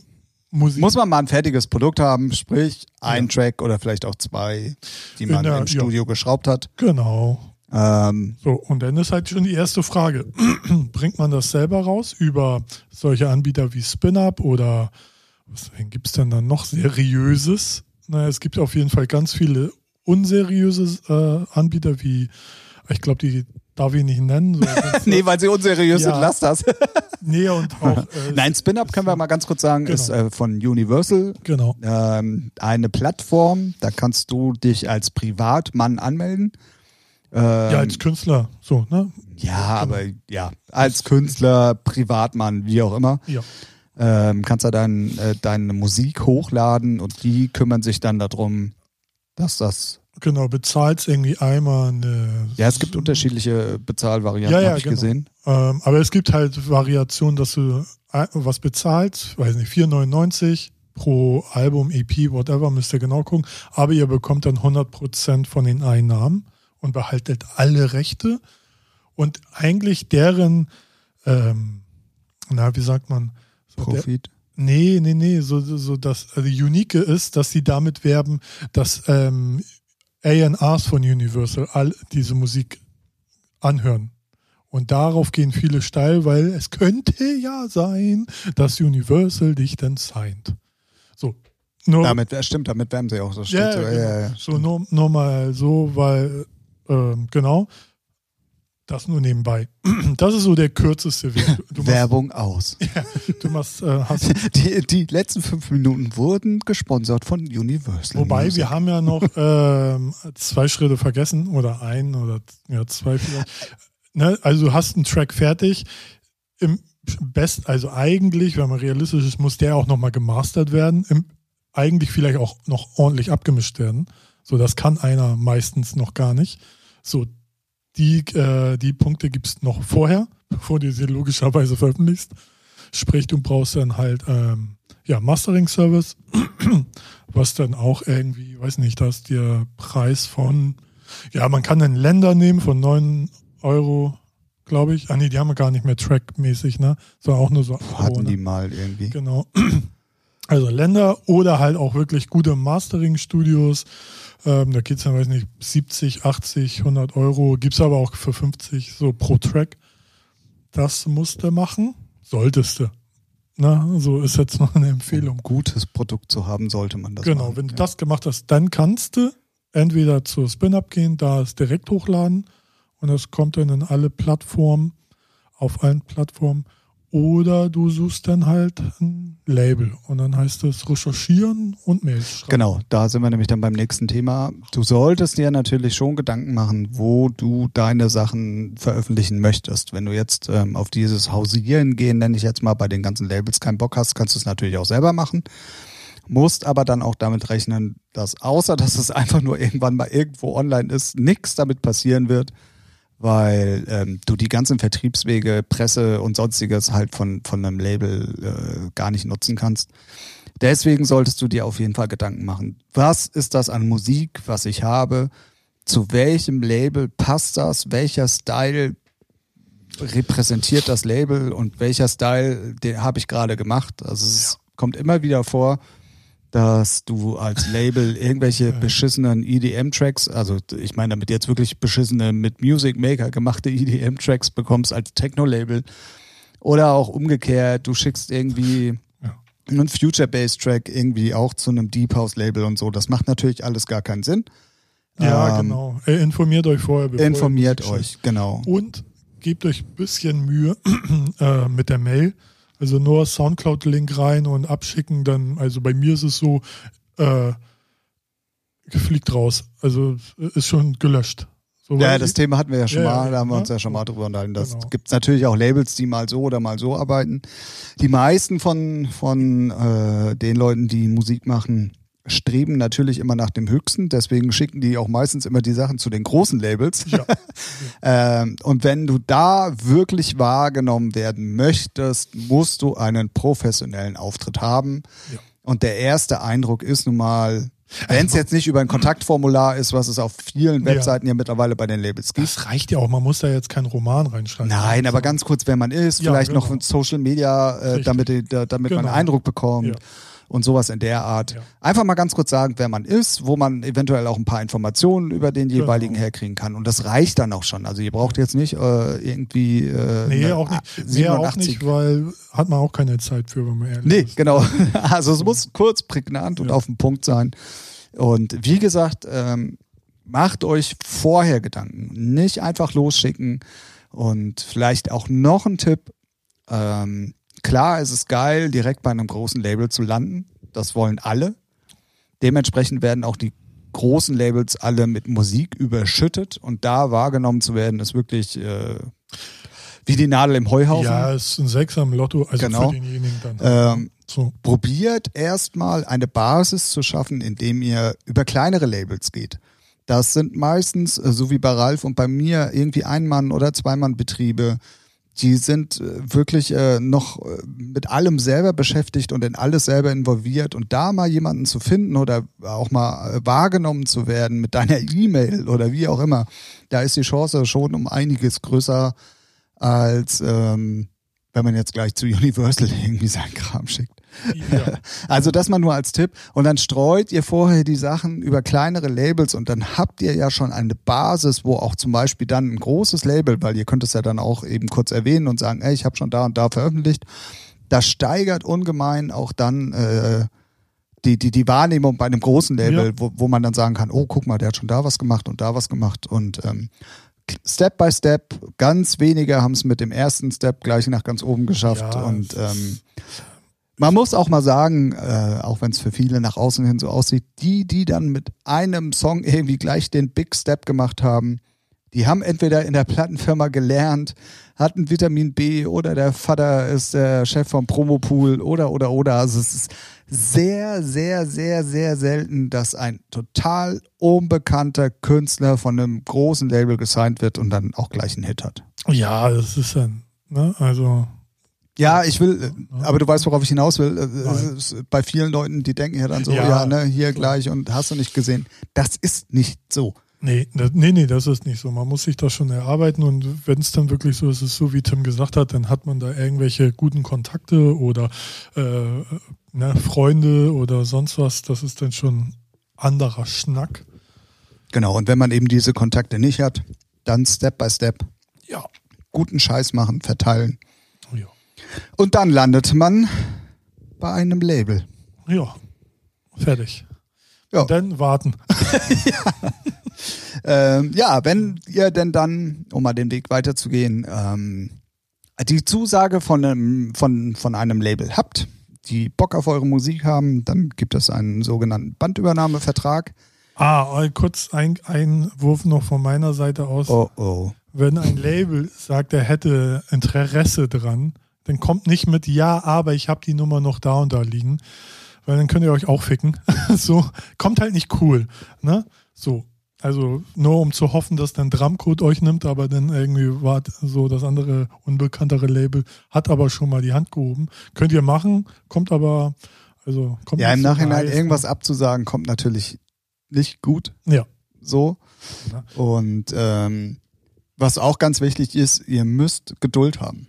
Musik. Muss man mal ein fertiges Produkt haben, sprich ein Ja. Track oder vielleicht auch zwei, die man der- im ja. Studio geschraubt hat. Genau. Ähm, So, und dann ist halt schon die erste Frage. Bringt man das selber raus über solche Anbieter wie SpinUp oder was gibt es denn dann noch seriöses? Naja, es gibt auf jeden Fall ganz viele unseriöse äh, Anbieter wie, ich glaube, die darf ich nicht nennen. So, nee, weil sie unseriös Ja. sind, lass das. nee, und auch. Äh, Nein, Spin-Up können wir mal ganz kurz sagen, Genau. ist äh, von Universal Genau. ähm, eine Plattform, da kannst du dich als Privatmann anmelden. Ähm, Ja, als Künstler, so, ne? ja, aber ja, als Künstler, Privatmann, wie auch immer, Ja. ähm, kannst du dann äh, deine Musik hochladen und die kümmern sich dann darum, dass das. Genau, bezahlst irgendwie einmal eine. Ja, es gibt unterschiedliche Bezahlvarianten, Ja, ja, habe ich genau. gesehen. Ähm, aber es gibt halt Variationen, dass du was bezahlst, weiß nicht, 4,99 pro Album, EP, whatever, müsst ihr genau gucken. Aber ihr bekommt dann 100% von den Einnahmen und behaltet alle Rechte. Und eigentlich deren, ähm, na, wie sagt man? So der, Profit. Nee, nee, nee, so, so das also Unique ist, dass sie damit werben, dass ähm, A&Rs von Universal all diese Musik anhören. Und darauf gehen viele steil, weil es könnte ja sein, dass Universal dich dann signed. So. Nur, Damit, ja, stimmt, damit werden sie auch so. Ja, so, genau. ja, ja, so nur, nur mal so, weil, ähm, genau, das nur nebenbei. Das ist so der kürzeste Weg. Machst, Werbung aus. du machst, äh, hast Die, die letzten fünf Minuten wurden gesponsert von Universal. Wobei, Music. wir haben ja noch ähm, zwei Schritte vergessen oder ein oder ja, zwei vielleicht. Ne? Also du hast einen Track fertig. Im Best, also eigentlich, wenn man realistisch ist, muss der auch nochmal gemastert werden. Im, eigentlich vielleicht auch noch ordentlich abgemischt werden. So, das kann einer meistens noch gar nicht. So, die, äh, die Punkte gibt es noch vorher, bevor du sie logischerweise veröffentlichst. Sprich, du brauchst dann halt ähm, ja, Mastering-Service, was dann auch irgendwie, weiß nicht, dass der Preis von, ja, man kann einen Länder nehmen von 9 Euro, glaube ich. Ah nee, die haben wir gar nicht mehr trackmäßig, ne? Sondern auch nur so. hatten die mal irgendwie. Genau. Also Länder oder halt auch wirklich gute Mastering-Studios. Ähm, da geht's dann, weiß nicht, 70, 80, 100 Euro. Gibt's aber auch für 50 so pro Track. Das musst du machen. Solltest du. Na, so ist jetzt noch eine Empfehlung. Um gutes Produkt zu haben, sollte man das Genau, machen. wenn du ja. das gemacht hast, dann kannst du entweder zur Spin-Up gehen, da es direkt hochladen und das kommt dann in alle Plattformen, auf allen Plattformen. Oder du suchst dann halt ein Label und dann heißt es recherchieren und Mails schreiben. Genau, da sind wir nämlich dann beim nächsten Thema. Du solltest dir natürlich schon Gedanken machen, wo du deine Sachen veröffentlichen möchtest. Wenn du jetzt ähm, auf dieses Hausieren gehen, nenne ich jetzt mal, bei den ganzen Labels keinen Bock hast, kannst du es natürlich auch selber machen. Musst aber dann auch damit rechnen, dass außer dass es einfach nur irgendwann mal irgendwo online ist, nichts damit passieren wird, weil ähm, du die ganzen Vertriebswege, Presse und sonstiges halt von, von einem Label äh, gar nicht nutzen kannst. Deswegen solltest du dir auf jeden Fall Gedanken machen. Was ist das an Musik, was ich habe? Zu welchem Label passt das? Welcher Style repräsentiert das Label und welcher Style, habe ich gerade gemacht? Also es kommt immer wieder vor, dass du als Label irgendwelche beschissenen EDM-Tracks, also ich meine damit jetzt wirklich beschissene mit Music Maker gemachte EDM-Tracks bekommst als Techno-Label oder auch umgekehrt, du schickst irgendwie Ja. einen Future-Bass-Track irgendwie auch zu einem Deep House-Label und so. Das macht natürlich alles gar keinen Sinn. Ja, Ähm, genau. Äh, informiert euch vorher. Informiert euch, genau. Und gebt euch ein bisschen Mühe äh, mit der Mail. Also nur Soundcloud-Link rein und abschicken. Dann, also bei mir ist es so, äh, fliegt raus. Also ist schon gelöscht. So, Ja, das Thema hatten wir ja schon Ja, mal, da haben wir ja. uns ja schon mal drüber unterhalten. Das Genau. gibt natürlich auch Labels, die mal so oder mal so arbeiten. Die meisten von, von äh, den Leuten, die Musik machen, streben natürlich immer nach dem Höchsten. Deswegen schicken die auch meistens immer die Sachen zu den großen Labels. Ja, Ähm, und wenn du da wirklich wahrgenommen werden möchtest, musst du einen professionellen Auftritt haben. Ja. Und der erste Eindruck ist nun mal, wenn es jetzt nicht über ein Kontaktformular ist, was es auf vielen Ja. Webseiten ja mittlerweile bei den Labels gibt. das reicht ja auch. Man muss da jetzt keinen Roman reinschreiben. Nein, aber ganz kurz, wer man ist, Ja, vielleicht noch genau. von Social Media, äh, damit, da, damit man Genau. einen Eindruck bekommt Ja. Und sowas in der Art. Ja. Einfach mal ganz kurz sagen, wer man ist, wo man eventuell auch ein paar Informationen über den Genau. jeweiligen herkriegen kann. Und das reicht dann auch schon. Also ihr braucht jetzt nicht äh, irgendwie äh, Nee, auch nicht. A- Mehr auch 87. nicht, weil hat man auch keine Zeit für, wenn man ehrlich Nee, ist. genau. Also es muss kurz, prägnant und Ja. auf den Punkt sein. Und wie gesagt, ähm, macht euch vorher Gedanken. Nicht einfach losschicken. Und vielleicht auch noch ein Tipp. Ähm, klar, es ist geil, direkt bei einem großen Label zu landen. Das wollen alle. Dementsprechend werden auch die großen Labels alle mit Musik überschüttet und da wahrgenommen zu werden, ist wirklich äh, wie die Nadel im Heuhaufen. Ja, ist ein Sechser im Lotto, also Genau. für denjenigen dann. Ähm, so. probiert erstmal eine Basis zu schaffen, indem ihr über kleinere Labels geht. Das sind meistens, äh, so wie bei Ralf und bei mir, irgendwie Ein-Mann- oder Zweimann-Betriebe. Die sind äh, wirklich äh, noch äh, mit allem selber beschäftigt und in alles selber involviert. Und da mal jemanden zu finden oder auch mal äh, wahrgenommen zu werden mit deiner E-Mail oder wie auch immer, da ist die Chance schon um einiges größer, als ähm, wenn man jetzt gleich zu Universal irgendwie seinen Kram schickt. Ja. Also das mal nur als Tipp. Und dann streut ihr vorher die Sachen über kleinere Labels und dann habt ihr ja schon eine Basis, wo auch zum Beispiel dann ein großes Label, weil ihr könnt es ja dann auch eben kurz erwähnen und sagen, ey, ich habe schon da und da veröffentlicht. Das steigert ungemein auch dann äh, die, die, die Wahrnehmung bei einem großen Label, Ja. wo, wo man dann sagen kann, oh, guck mal, der hat schon da was gemacht und da was gemacht. Und ähm, Step by Step, ganz wenige haben es mit dem ersten Step gleich nach ganz oben geschafft. Ja, und ähm, man muss auch mal sagen, äh, auch wenn es für viele nach außen hin so aussieht, die, die dann mit einem Song irgendwie gleich den Big Step gemacht haben, die haben entweder in der Plattenfirma gelernt, hatten Vitamin B oder der Vater ist der Chef vom Promopool oder oder oder. Also es ist sehr, sehr, sehr, sehr selten, dass ein total unbekannter Künstler von einem großen Label gesigned wird und dann auch gleich einen Hit hat. ja, das ist dann, ne, also, Ja, ich will, aber du weißt, worauf ich hinaus will. Äh, bei vielen Leuten, die denken ja dann so, Ja. ja, ne, hier gleich und hast du nicht gesehen. Das ist nicht so. nee, das, nee, nee, das ist nicht so. Man muss sich das schon erarbeiten und wenn es dann wirklich so ist, ist so wie Tim gesagt hat, dann hat man da irgendwelche guten Kontakte oder äh, ne, Freunde oder sonst was. Das ist dann schon anderer Schnack. Genau, und wenn man eben diese Kontakte nicht hat, dann Step by Step Ja. guten Scheiß machen, verteilen. Ja. Und dann landet man bei einem Label. Ja. Fertig. Ja. Und dann warten. Ähm, ja, wenn ihr denn dann, um mal den Weg weiterzugehen, ähm, die Zusage von einem, von, von einem Label habt, die Bock auf eure Musik haben, dann gibt es einen sogenannten Bandübernahmevertrag. Ah, äh, kurz ein Einwurf noch von meiner Seite aus. Oh oh. Wenn ein Label sagt, er hätte Interesse dran, dann kommt nicht mit Ja, aber ich habe die Nummer noch da und da liegen, weil dann könnt ihr euch auch ficken. so kommt halt nicht cool, ne? So. Also nur um zu hoffen, dass dann Drumcode euch nimmt, aber dann irgendwie war so das andere unbekanntere Label hat aber schon mal die Hand gehoben. Könnt ihr machen, kommt aber also kommt Ja, im Nachhinein heiß, irgendwas ne? abzusagen, kommt natürlich nicht gut. Ja. So. Und ähm, was auch ganz wichtig ist, ihr müsst Geduld haben.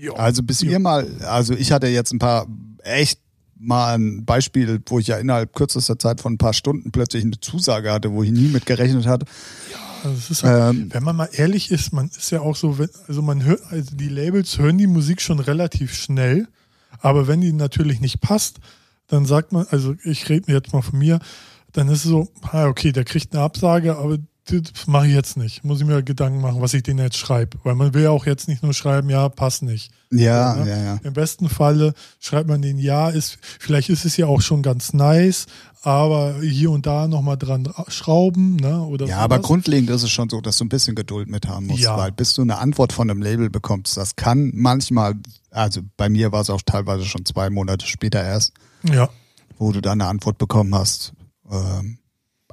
Ja. Also bis Ja. ihr mal, also ich hatte jetzt ein paar echt mal ein Beispiel, wo ich ja innerhalb kürzester Zeit von ein paar Stunden plötzlich eine Zusage hatte, wo ich nie mit gerechnet hatte. Also es ist halt, Ähm, Wenn man mal ehrlich ist, man ist ja auch so, wenn, also man hört, also die Labels hören die Musik schon relativ schnell, aber wenn die natürlich nicht passt, dann sagt man, also ich rede jetzt mal von mir, dann ist es so, ah, okay, der kriegt eine Absage, aber das mache ich jetzt nicht. Muss ich mir Gedanken machen, was ich denen jetzt schreibe. Weil man will ja auch jetzt nicht nur schreiben, ja, passt nicht. ja, ne? ja, ja. Im besten Falle schreibt man den Ja, ist, vielleicht ist es ja auch schon ganz nice, aber hier und da nochmal dran schrauben, ne? Oder Ja, aber grundlegend ist es schon so, dass du ein bisschen Geduld mit haben musst, Ja. weil bis du eine Antwort von einem Label bekommst, das kann manchmal, also bei mir war es auch teilweise schon zwei Monate später erst, Ja. wo du dann eine Antwort bekommen hast. Ähm,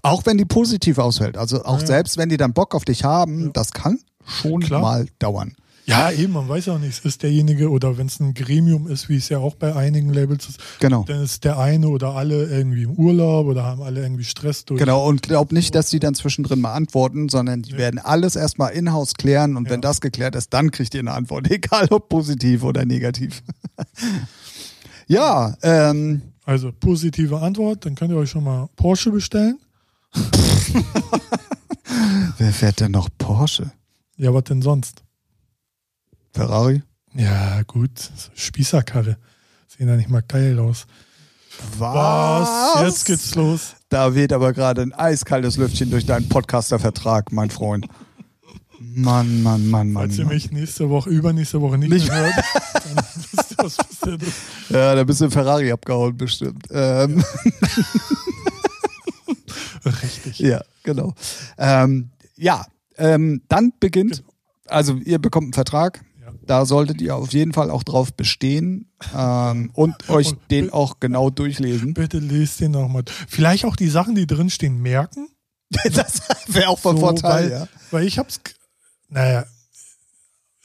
auch wenn die positiv ausfällt, also auch Ja. selbst wenn die dann Bock auf dich haben, Ja. das kann schon Klar. mal dauern. Ja, eben, man weiß auch nicht, ist derjenige oder wenn es ein Gremium ist, wie es ja auch bei einigen Labels ist, Genau. dann ist der eine oder alle irgendwie im Urlaub oder haben alle irgendwie Stress durch. Genau, und glaub nicht, dass die dann zwischendrin mal antworten, sondern die Ja. werden alles erstmal in-house klären und Ja. wenn das geklärt ist, dann kriegt ihr eine Antwort, egal ob positiv oder negativ. ja, ähm, Also positive Antwort, dann könnt ihr euch schon mal Porsche bestellen. wer fährt denn noch Porsche? Ja, was denn sonst? Ferrari? Ja, gut, Spießerkarre. Sehen ja nicht mal geil aus. Was? Jetzt geht's los. Da weht aber gerade ein eiskaltes Lüftchen durch deinen Podcaster-Vertrag, mein Freund. Mann, Mann, Mann, Mann. Falls ihr mich nächste Woche, übernächste Woche nicht, Nicht mehr hört, dann wisst ihr, was passiert ist. Ja, da bist du in Ferrari abgehauen, bestimmt. Ähm, Richtig. ja, genau. Ähm, ja, ähm, dann beginnt, also ihr bekommt einen Vertrag. Ja. Da solltet ihr auf jeden Fall auch drauf bestehen ähm, und euch Und den auch genau durchlesen. Bitte lest den nochmal. Vielleicht auch die Sachen, die drinstehen, merken. Das wäre auch von So, Vorteil, weil, ja. Weil ich hab's, g-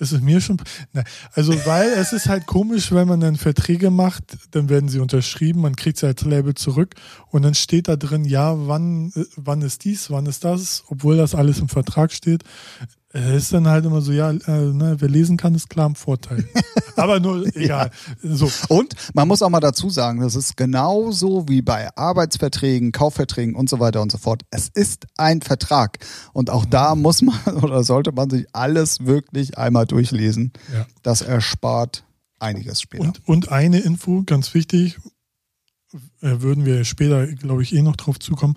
naja, ist mir schon, na, also weil es ist halt komisch, wenn man dann Verträge macht, dann werden sie unterschrieben, man kriegt sie als Label zurück und dann steht da drin, ja, wann, äh, wann ist dies, wann ist das, obwohl das alles im Vertrag steht. Es ist dann halt immer so, ja, äh, ne, wer lesen kann, ist klar im Vorteil. Aber nur, egal. So, Und man muss auch mal dazu sagen, das ist genauso wie bei Arbeitsverträgen, Kaufverträgen und so weiter und so fort. Es ist ein Vertrag. Und auch da muss man oder sollte man sich alles wirklich einmal durchlesen. ja. Das erspart einiges später. Und, und eine Info, ganz wichtig, äh, würden wir später, glaube ich, eh noch drauf zukommen.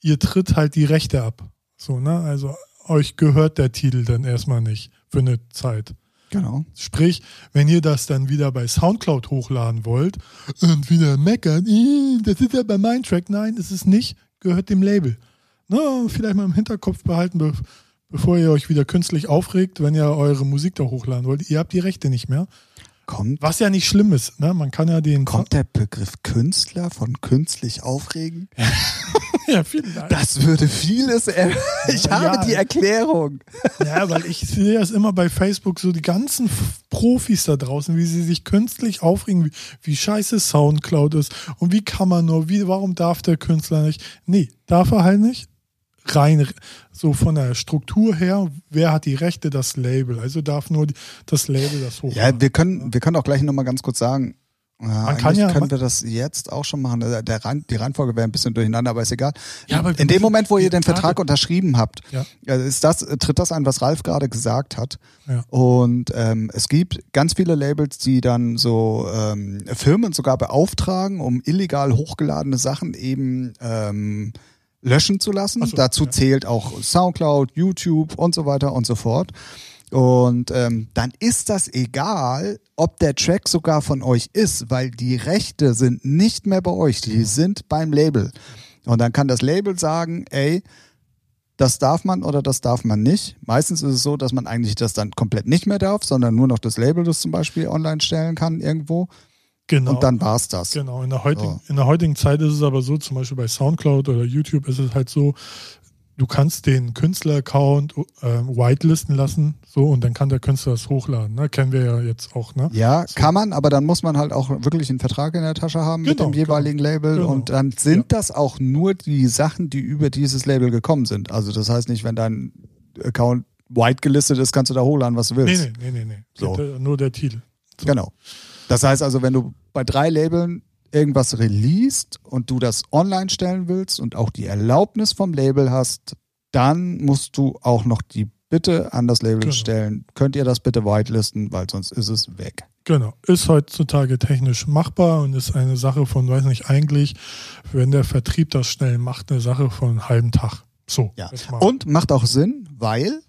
Ihr tritt halt die Rechte ab. So, ne? Also euch gehört der Titel dann erstmal nicht für eine Zeit. genau. Sprich, wenn ihr das dann wieder bei Soundcloud hochladen wollt und wieder meckern, "Ih, das ist ja bei mein Track. Nein, ist es nicht, gehört dem Label. Na, vielleicht mal im Hinterkopf behalten, be bevor ihr euch wieder künstlich aufregt, wenn ihr eure Musik da hochladen wollt. Ihr habt die Rechte nicht mehr. Kommt, Was ja nicht schlimm ist, ne? Man kann ja den. kommt der Begriff Künstler von künstlich aufregen? Ja, vielen Dank. Das würde vieles. Er ich Ja, habe ja. die Erklärung. Ja, weil ich sehe das immer bei Facebook, so die ganzen Profis da draußen, wie sie sich künstlich aufregen, wie, wie scheiße Soundcloud ist und wie kann man nur, wie, warum darf der Künstler nicht? Nee, darf er halt nicht. Rein so von der Struktur her, wer hat die Rechte? Das Label. Also darf nur das Label das hoch. Ja, wir können, wir können auch gleich nochmal ganz kurz sagen. Man kann ja- können wir das jetzt auch schon machen. Der, der Rein, die Reihenfolge wäre ein bisschen durcheinander, aber ist egal. Ja, aber In dem Moment, wo ihr den Vertrag unterschrieben habt, Ja. äh, ist das, tritt das ein, was Ralf gerade gesagt hat. Ja. Und ähm, es gibt ganz viele Labels, die dann so ähm, Firmen sogar beauftragen, um illegal hochgeladene Sachen eben ähm, löschen zu lassen. So, Dazu ja. zählt auch Soundcloud, YouTube und so weiter und so fort. Und ähm, dann ist das egal, ob der Track sogar von euch ist, weil die Rechte sind nicht mehr bei euch, die sind beim Label. Und dann kann das Label sagen, ey, das darf man oder das darf man nicht. Meistens ist es so, dass man eigentlich das dann komplett nicht mehr darf, sondern nur noch das Label das zum Beispiel online stellen kann irgendwo. Genau. Und dann war's das. Genau, in der, heutigen, So. in der heutigen Zeit ist es aber so, zum Beispiel bei Soundcloud oder YouTube ist es halt so, du kannst den Künstler-Account äh, whitelisten lassen, so, und dann kann der Künstler das hochladen. Ne? Kennen wir ja jetzt auch, ne? Ja, kann man, aber dann muss man halt auch wirklich einen Vertrag in der Tasche haben mit Genau, dem jeweiligen Label Genau. und dann sind Ja. das auch nur die Sachen, die über dieses Label gekommen sind. Also das heißt nicht, wenn dein Account white gelistet ist, kannst du da hochladen, was du Nee, willst. nee, nee, nee, nee. So. Der, nur der Titel. So. Genau. Das heißt also, wenn du bei drei Labeln irgendwas released und du das online stellen willst und auch die Erlaubnis vom Label hast, dann musst du auch noch die Bitte an das Label Genau. stellen. Könnt ihr das bitte whitelisten, weil sonst ist es weg. Genau. Ist heutzutage technisch machbar und ist eine Sache von, weiß nicht, eigentlich, wenn der Vertrieb das schnell macht, eine Sache von einem halben Tag. So. Ja. Und macht auch Sinn, weil.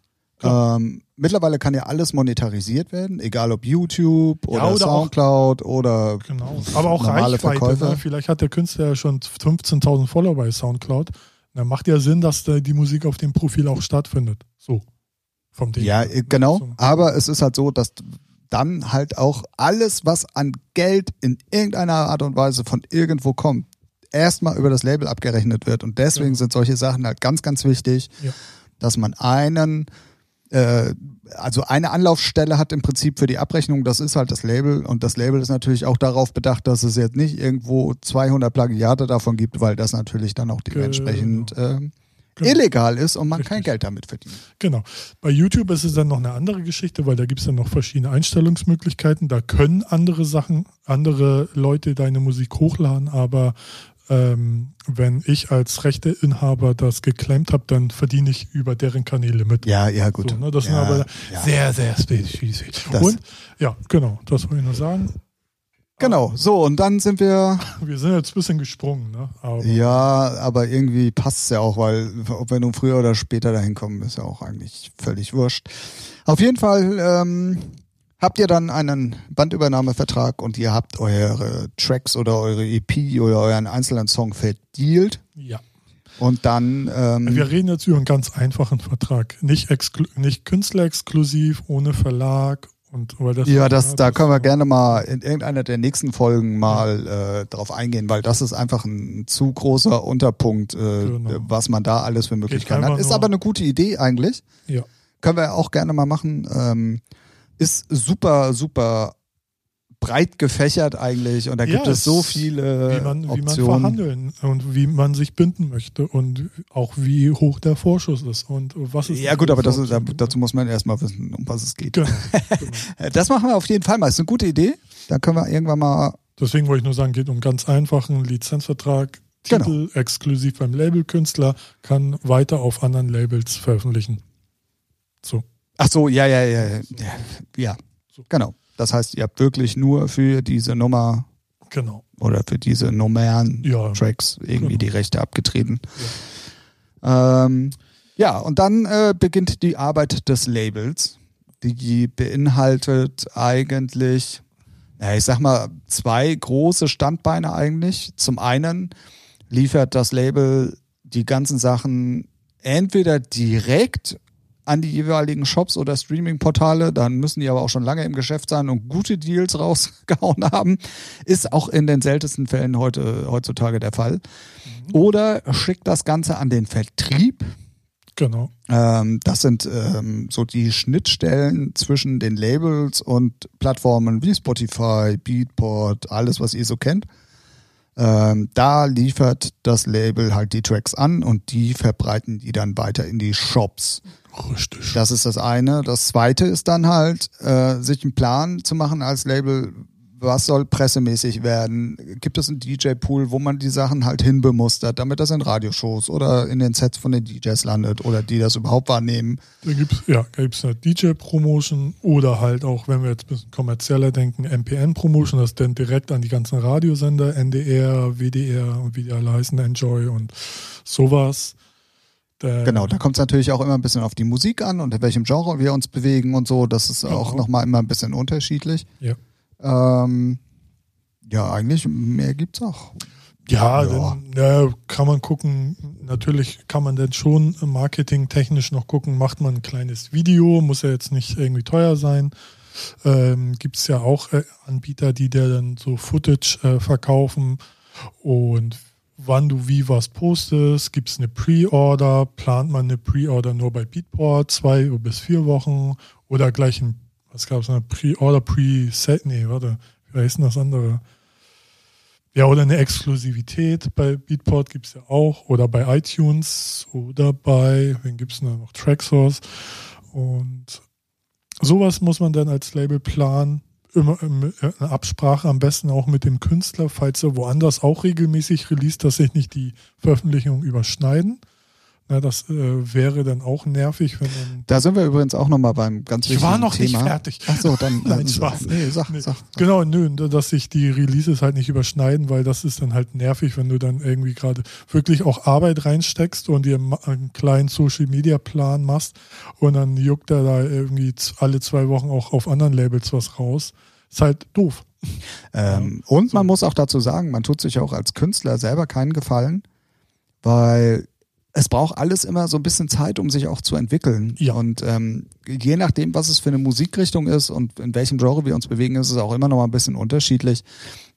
Ähm, mittlerweile kann ja alles monetarisiert werden, egal ob YouTube oder, oder auch- Soundcloud oder Genau. Aber auch normale Reichweite. Verkäufer. Ne? Vielleicht hat der Künstler ja schon 15.000 Follower bei Soundcloud. Dann macht ja Sinn, dass da die Musik auf dem Profil auch stattfindet. So. Vom Ding. Ja, äh, genau. Aber es ist halt so, dass dann halt auch alles, was an Geld in irgendeiner Art und Weise von irgendwo kommt, erstmal über das Label abgerechnet wird. Und deswegen Genau. sind solche Sachen halt ganz, ganz wichtig, Ja. dass man einen, äh, also eine Anlaufstelle hat im Prinzip für die Abrechnung, das ist halt das Label. Und das Label ist natürlich auch darauf bedacht, dass es jetzt nicht irgendwo 200 Plagiate davon gibt, weil das natürlich dann auch dementsprechend ähm, Genau. illegal ist und man kein Richtig. Geld damit verdient. Genau. Bei YouTube ist es dann noch eine andere Geschichte, weil da gibt es dann noch verschiedene Einstellungsmöglichkeiten. Da können andere Sachen, andere Leute deine Musik hochladen, aber ähm, wenn ich als Rechteinhaber das geclaimt habe, dann verdiene ich über deren Kanäle mit. Ja, ja, gut. So, ne, das ja, sind aber ja. sehr, sehr spezifisch. Und ja, genau, das wollte ich nur sagen. Genau, so und dann sind wir. Wir sind jetzt ein bisschen gesprungen, ne? Aber ja, aber irgendwie passt es ja auch, weil ob wir nun früher oder später dahin kommen, ist ja auch eigentlich völlig wurscht. Auf jeden Fall ähm, habt ihr dann einen Bandübernahmevertrag und ihr habt eure Tracks oder eure EP oder euren einzelnen Song verdealt. Ja. Und dann. Ähm, wir reden jetzt über einen ganz einfachen Vertrag. Nicht, nicht künstlerexklusiv, ohne Verlag, und, das ja, das, da können wir gerne mal in irgendeiner der nächsten Folgen mal äh, drauf eingehen, weil das ist einfach ein zu großer Unterpunkt, äh, genau. was man da alles für Möglichkeiten hat. Ist aber eine gute Idee eigentlich. Ja. Können wir auch gerne mal machen. Ähm, ist super, super breit gefächert eigentlich und da gibt ja, es so viele wie man, Optionen. Wie man verhandeln und wie man sich binden möchte und auch wie hoch der Vorschuss ist und was ist. Ja gut, aber das dazu muss man erstmal wissen, um was es geht. Genau, genau. Das machen wir auf jeden Fall mal. Ist eine gute Idee. Da können wir irgendwann mal. Deswegen wollte ich nur sagen, geht um ganz einfachen Lizenzvertrag. Titel genau. exklusiv beim Labelkünstler, kann weiter auf anderen Labels veröffentlichen. So. Ach so, ja, ja, ja, ja. Ja, genau. Das heißt, ihr habt wirklich nur für diese Nummer genau. oder für diese Nummern ja, Tracks irgendwie genau. die Rechte abgetreten. Ja, ähm, ja und dann äh, beginnt die Arbeit des Labels. Die beinhaltet eigentlich, ja, ich sag mal, zwei große Standbeine eigentlich. Zum einen liefert das Label die ganzen Sachen entweder direkt an die jeweiligen Shops oder Streaming-Portale, dann müssen die aber auch schon lange im Geschäft sein und gute Deals rausgehauen haben. Ist auch in den seltensten Fällen heute, heutzutage der Fall. Mhm. Oder schickt das Ganze an den Vertrieb. Genau. Ähm, das sind ähm, so die Schnittstellen zwischen den Labels und Plattformen wie Spotify, Beatport, alles, was ihr so kennt. Ähm, da liefert das Label halt die Tracks an und die verbreiten die dann weiter in die Shops. Richtig. Das ist das eine. Das zweite ist dann halt, äh, sich einen Plan zu machen als Label, was soll pressemäßig werden? Gibt es einen DJ-Pool, wo man die Sachen halt hinbemustert, damit das in Radioshows oder in den Sets von den DJs landet oder die das überhaupt wahrnehmen? Da gibt es ja, gibt's eine DJ-Promotion oder halt auch, wenn wir jetzt ein bisschen kommerzieller denken, MPN-Promotion, das dann direkt an die ganzen Radiosender, NDR, WDR und wie die alle heißen, Enjoy und sowas. Äh, genau, da kommt es natürlich auch immer ein bisschen auf die Musik an und in welchem Genre wir uns bewegen und so. Das ist genau. auch nochmal immer ein bisschen unterschiedlich. Ja. Ähm, ja, eigentlich mehr gibt's auch. Ja, ja. Dann, ja, kann man gucken. Natürlich kann man dann schon marketingtechnisch noch gucken, macht man ein kleines Video, muss ja jetzt nicht irgendwie teuer sein. Ähm, Gibt es ja auch äh, Anbieter, die dir dann so Footage äh, verkaufen und wann du wie was postest, gibt es eine Pre-Order, plant man eine Pre-Order nur bei Beatport, zwei bis vier Wochen oder gleich ein, was gab es, eine Pre-Order, Pre-Set, nee, warte, wie heißt denn das andere? Ja, oder eine Exklusivität bei Beatport gibt es ja auch oder bei iTunes oder bei, wen gibt es noch, Tracksource und sowas muss man dann als Label planen immer äh, eine Absprache am besten auch mit dem Künstler, falls er woanders auch regelmäßig release, dass sich nicht die Veröffentlichungen überschneiden. Na, das äh, wäre dann auch nervig, wenn man. Da sind wir übrigens auch nochmal beim ganz wichtigen Thema. Ich war noch Thema. nicht fertig. Ach so, dann. Nein, Spaß. Nee, sag, nee. Sag, sag. Genau, nö, dass sich die Releases halt nicht überschneiden, weil das ist dann halt nervig, wenn du dann irgendwie gerade wirklich auch Arbeit reinsteckst und dir einen kleinen Social Media Plan machst und dann juckt er da irgendwie alle zwei Wochen auch auf anderen Labels was raus. Ist halt doof. Ähm, und man muss auch dazu sagen, man tut sich auch als Künstler selber keinen Gefallen, weil es braucht alles immer so ein bisschen Zeit, um sich auch zu entwickeln. Ja. Und ähm, je nachdem, was es für eine Musikrichtung ist und in welchem Genre wir uns bewegen, ist es auch immer noch mal ein bisschen unterschiedlich.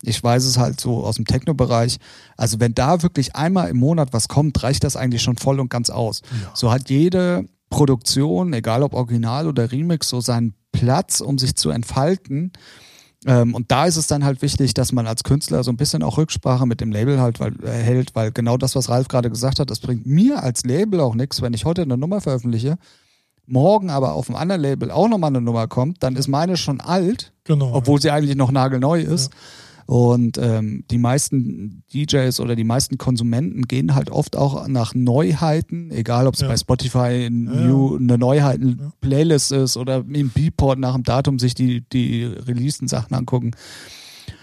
Ich weiß es halt so aus dem Techno-Bereich. Also wenn da wirklich einmal im Monat was kommt, reicht das eigentlich schon voll und ganz aus. Ja. So hat jede Produktion, egal ob Original oder Remix, so seinen Platz, um sich zu entfalten. Ähm, und da ist es dann halt wichtig, dass man als Künstler so ein bisschen auch Rücksprache mit dem Label halt weil, äh, hält, weil genau das, was Ralf gerade gesagt hat, das bringt mir als Label auch nichts, wenn ich heute eine Nummer veröffentliche, morgen aber auf einem anderen Label auch nochmal eine Nummer kommt, dann ist meine schon alt, genau, obwohl ja. sie eigentlich noch nagelneu ist. Ja. Und ähm, die meisten DJs oder die meisten Konsumenten gehen halt oft auch nach Neuheiten, egal ob es ja. bei Spotify New, eine Neuheiten-Playlist ist oder im Beatport nach dem Datum sich die, die releaseden Sachen angucken.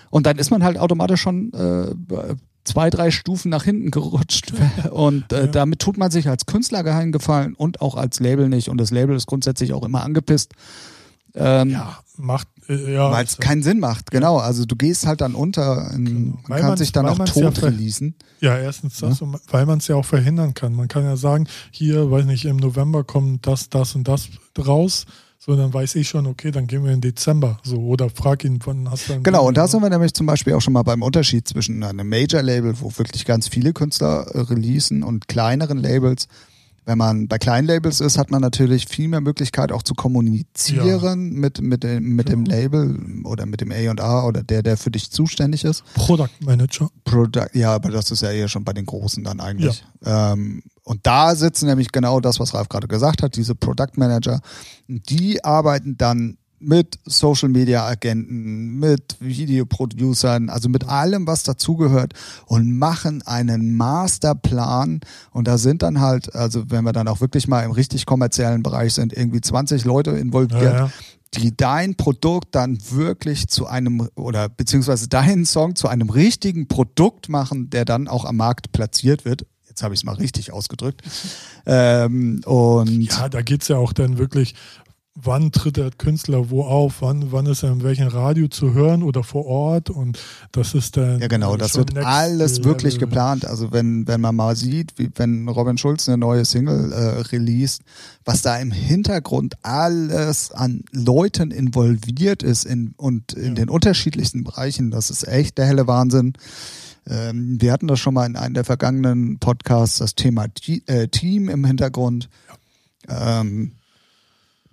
Und dann ist man halt automatisch schon äh, zwei, drei Stufen nach hinten gerutscht. Und äh, Ja. damit tut man sich als Künstler keinen Gefallen und auch als Label nicht. Und das Label ist grundsätzlich auch immer angepisst. Ähm, Ja, macht, ja. Weil es keinen Sinn macht, genau. Also du gehst halt dann unter, in, man kann sich dann auch ja tot ver- releasen. Ja, erstens das, und weil man es ja auch verhindern kann. Man kann ja sagen, hier, weiß nicht, im November kommt das, das und das raus. So, dann weiß ich schon, okay, dann gehen wir in Dezember. So, oder frag ihn, wann hast du ein Genau, und da sind wir nämlich zum Beispiel auch schon mal beim Unterschied zwischen einem Major-Label, wo wirklich ganz viele Künstler äh, releasen und kleineren Labels. Wenn man bei kleinen Labels ist, hat man natürlich viel mehr Möglichkeit auch zu kommunizieren mit, mit, dem, mit dem Label oder mit dem A&R oder der, der für dich zuständig ist. Product Manager. Product, ja, aber das ist ja eher schon bei den Großen dann eigentlich. Ähm, und da sitzen nämlich genau das, was Ralf gerade gesagt hat, diese Product Manager. Die arbeiten dann mit Social Media Agenten, mit Videoproducern, also mit allem, was dazugehört und machen einen Masterplan. Und da sind dann halt, also wenn wir dann auch wirklich mal im richtig kommerziellen Bereich sind, irgendwie 20 Leute involviert Ja, ja. die dein Produkt dann wirklich zu einem oder beziehungsweise deinen Song zu einem richtigen Produkt machen, der dann auch am Markt platziert wird. Jetzt habe ich es mal richtig ausgedrückt. Ähm, und Ja, da geht's ja auch dann wirklich, wann tritt der Künstler wo auf, wann, wann ist er in welchem Radio zu hören oder vor Ort und das ist dann. Ja, genau, das wird alles wirklich level. geplant. Also wenn, wenn man mal sieht, wie wenn Robin Schulz eine neue Single äh, released, was da im Hintergrund alles an Leuten involviert ist in, und in Ja. den unterschiedlichsten Bereichen, das ist echt der helle Wahnsinn. Ähm, wir hatten das schon mal in einem der vergangenen Podcasts, das Thema T äh, Team im Hintergrund. Ähm,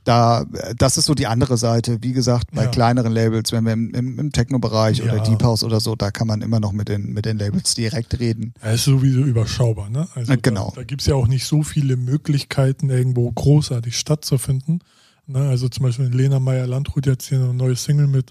da, das ist so die andere Seite. Wie gesagt, bei Ja. kleineren Labels, wenn wir im, im, im Techno-Bereich oder Ja. Deep House oder so, da kann man immer noch mit den, mit den Labels direkt reden. Er ist sowieso überschaubar, ne? Also Äh, genau. Da, da gibt's ja auch nicht so viele Möglichkeiten, irgendwo großartig stattzufinden. Ne? Also zum Beispiel wenn Lena Meyer-Landrut jetzt hier eine neue Single mit,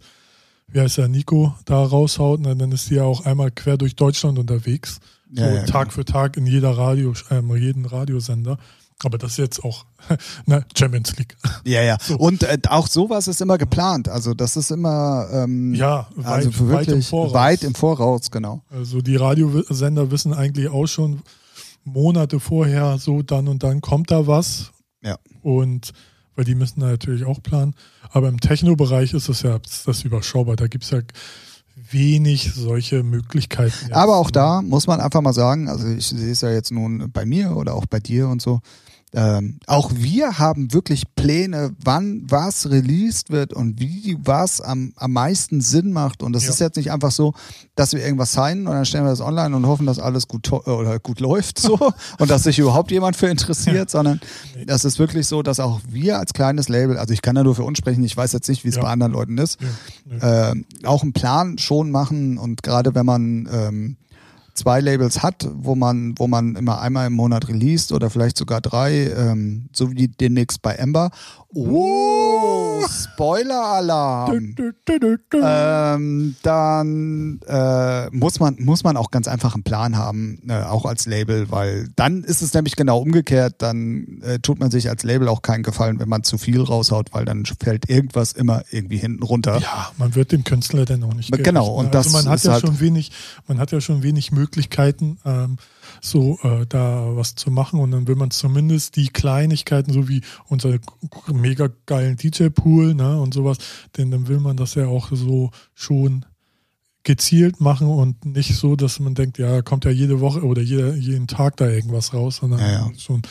wie heißt er, Nico, da raushaut, ne? dann ist die ja auch einmal quer durch Deutschland unterwegs. So Ja, ja, Tag genau. für Tag in jeder Radio, ähm, jeden Radiosender. Aber das ist jetzt auch ne, Champions League. Ja, ja. Und äh, auch sowas ist immer geplant. Also das ist immer ähm, Ja, weit, also weit im wirklich Voraus. weit im Voraus, genau. Also die Radiosender wissen eigentlich auch schon Monate vorher, so dann und dann kommt da was. Ja. Und weil die müssen da natürlich auch planen. Aber im Techno-Bereich ist es ja das überschaubar. Da gibt es ja wenig solche Möglichkeiten. jetzt. Aber auch da muss man einfach mal sagen, also ich sehe es ja jetzt nun bei mir oder auch bei dir und so. Ähm, auch wir haben wirklich Pläne, wann was released wird und wie was am, am meisten Sinn macht. Und das Ja. ist jetzt nicht einfach so, dass wir irgendwas signen und dann stellen wir das online und hoffen, dass alles gut oder gut läuft so und dass sich überhaupt jemand für interessiert, sondern das ist wirklich so, dass auch wir als kleines Label, also ich kann ja nur für uns sprechen, ich weiß jetzt nicht, wie es Ja. bei anderen Leuten ist, Ja, ähm, auch einen Plan schon machen und gerade wenn man ähm, zwei Labels hat, wo man, wo man immer einmal im Monat released oder vielleicht sogar drei, ähm, so wie demnächst bei Ember. Oh, Spoiler-Alarm! Dü, dü. Ähm, dann äh, muss man muss man auch ganz einfach einen Plan haben, äh, auch als Label, weil dann ist es nämlich genau umgekehrt. Dann äh, tut man sich als Label auch keinen Gefallen, wenn man zu viel raushaut, weil dann fällt irgendwas immer irgendwie hinten runter. Ja, man wird dem Künstler dann auch nicht gerecht, Genau, und ne? das also man hat ist ja halt- schon wenig, man hat ja schon wenig Möglichkeiten, ähm, so äh, da was zu machen und dann will man zumindest die Kleinigkeiten, so wie unser mega geilen DJ-Pool, ne, und sowas, denn dann will man das ja auch so schon gezielt machen und nicht so, dass man denkt, ja, kommt ja jede Woche oder jeder, jeden Tag da irgendwas raus, sondern Ja, ja. schon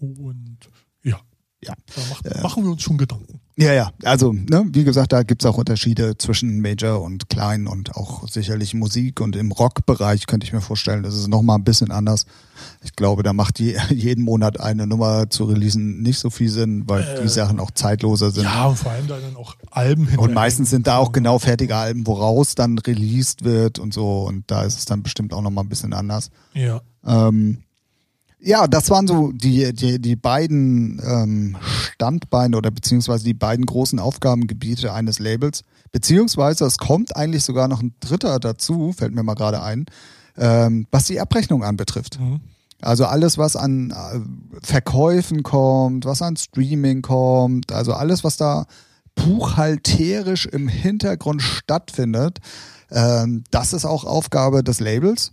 und ja, Ja. da macht, machen wir uns schon Gedanken. Ja, ja. Also, ne, wie gesagt, da gibt's auch Unterschiede zwischen Major und Klein und auch sicherlich Musik. Und im Rockbereich könnte ich mir vorstellen, das ist nochmal ein bisschen anders. Ich glaube, da macht je, jeden Monat eine Nummer zu releasen nicht so viel Sinn, weil die Sachen auch zeitloser sind. Ja, und vor allem da dann auch Alben Und hinterher. meistens sind da auch genau fertige Alben, woraus dann released wird und so. Und da ist es dann bestimmt auch nochmal ein bisschen anders. Ja. Ähm, ja, das waren so die, die, die beiden ähm, Standbeine oder beziehungsweise die beiden großen Aufgabengebiete eines Labels. Beziehungsweise es kommt eigentlich sogar noch ein dritter dazu, fällt mir mal gerade ein, ähm, was die Abrechnung anbetrifft. Mhm. Also alles, was an äh, Verkäufen kommt, was an Streaming kommt, also alles, was da buchhalterisch im Hintergrund stattfindet, ähm, das ist auch Aufgabe des Labels.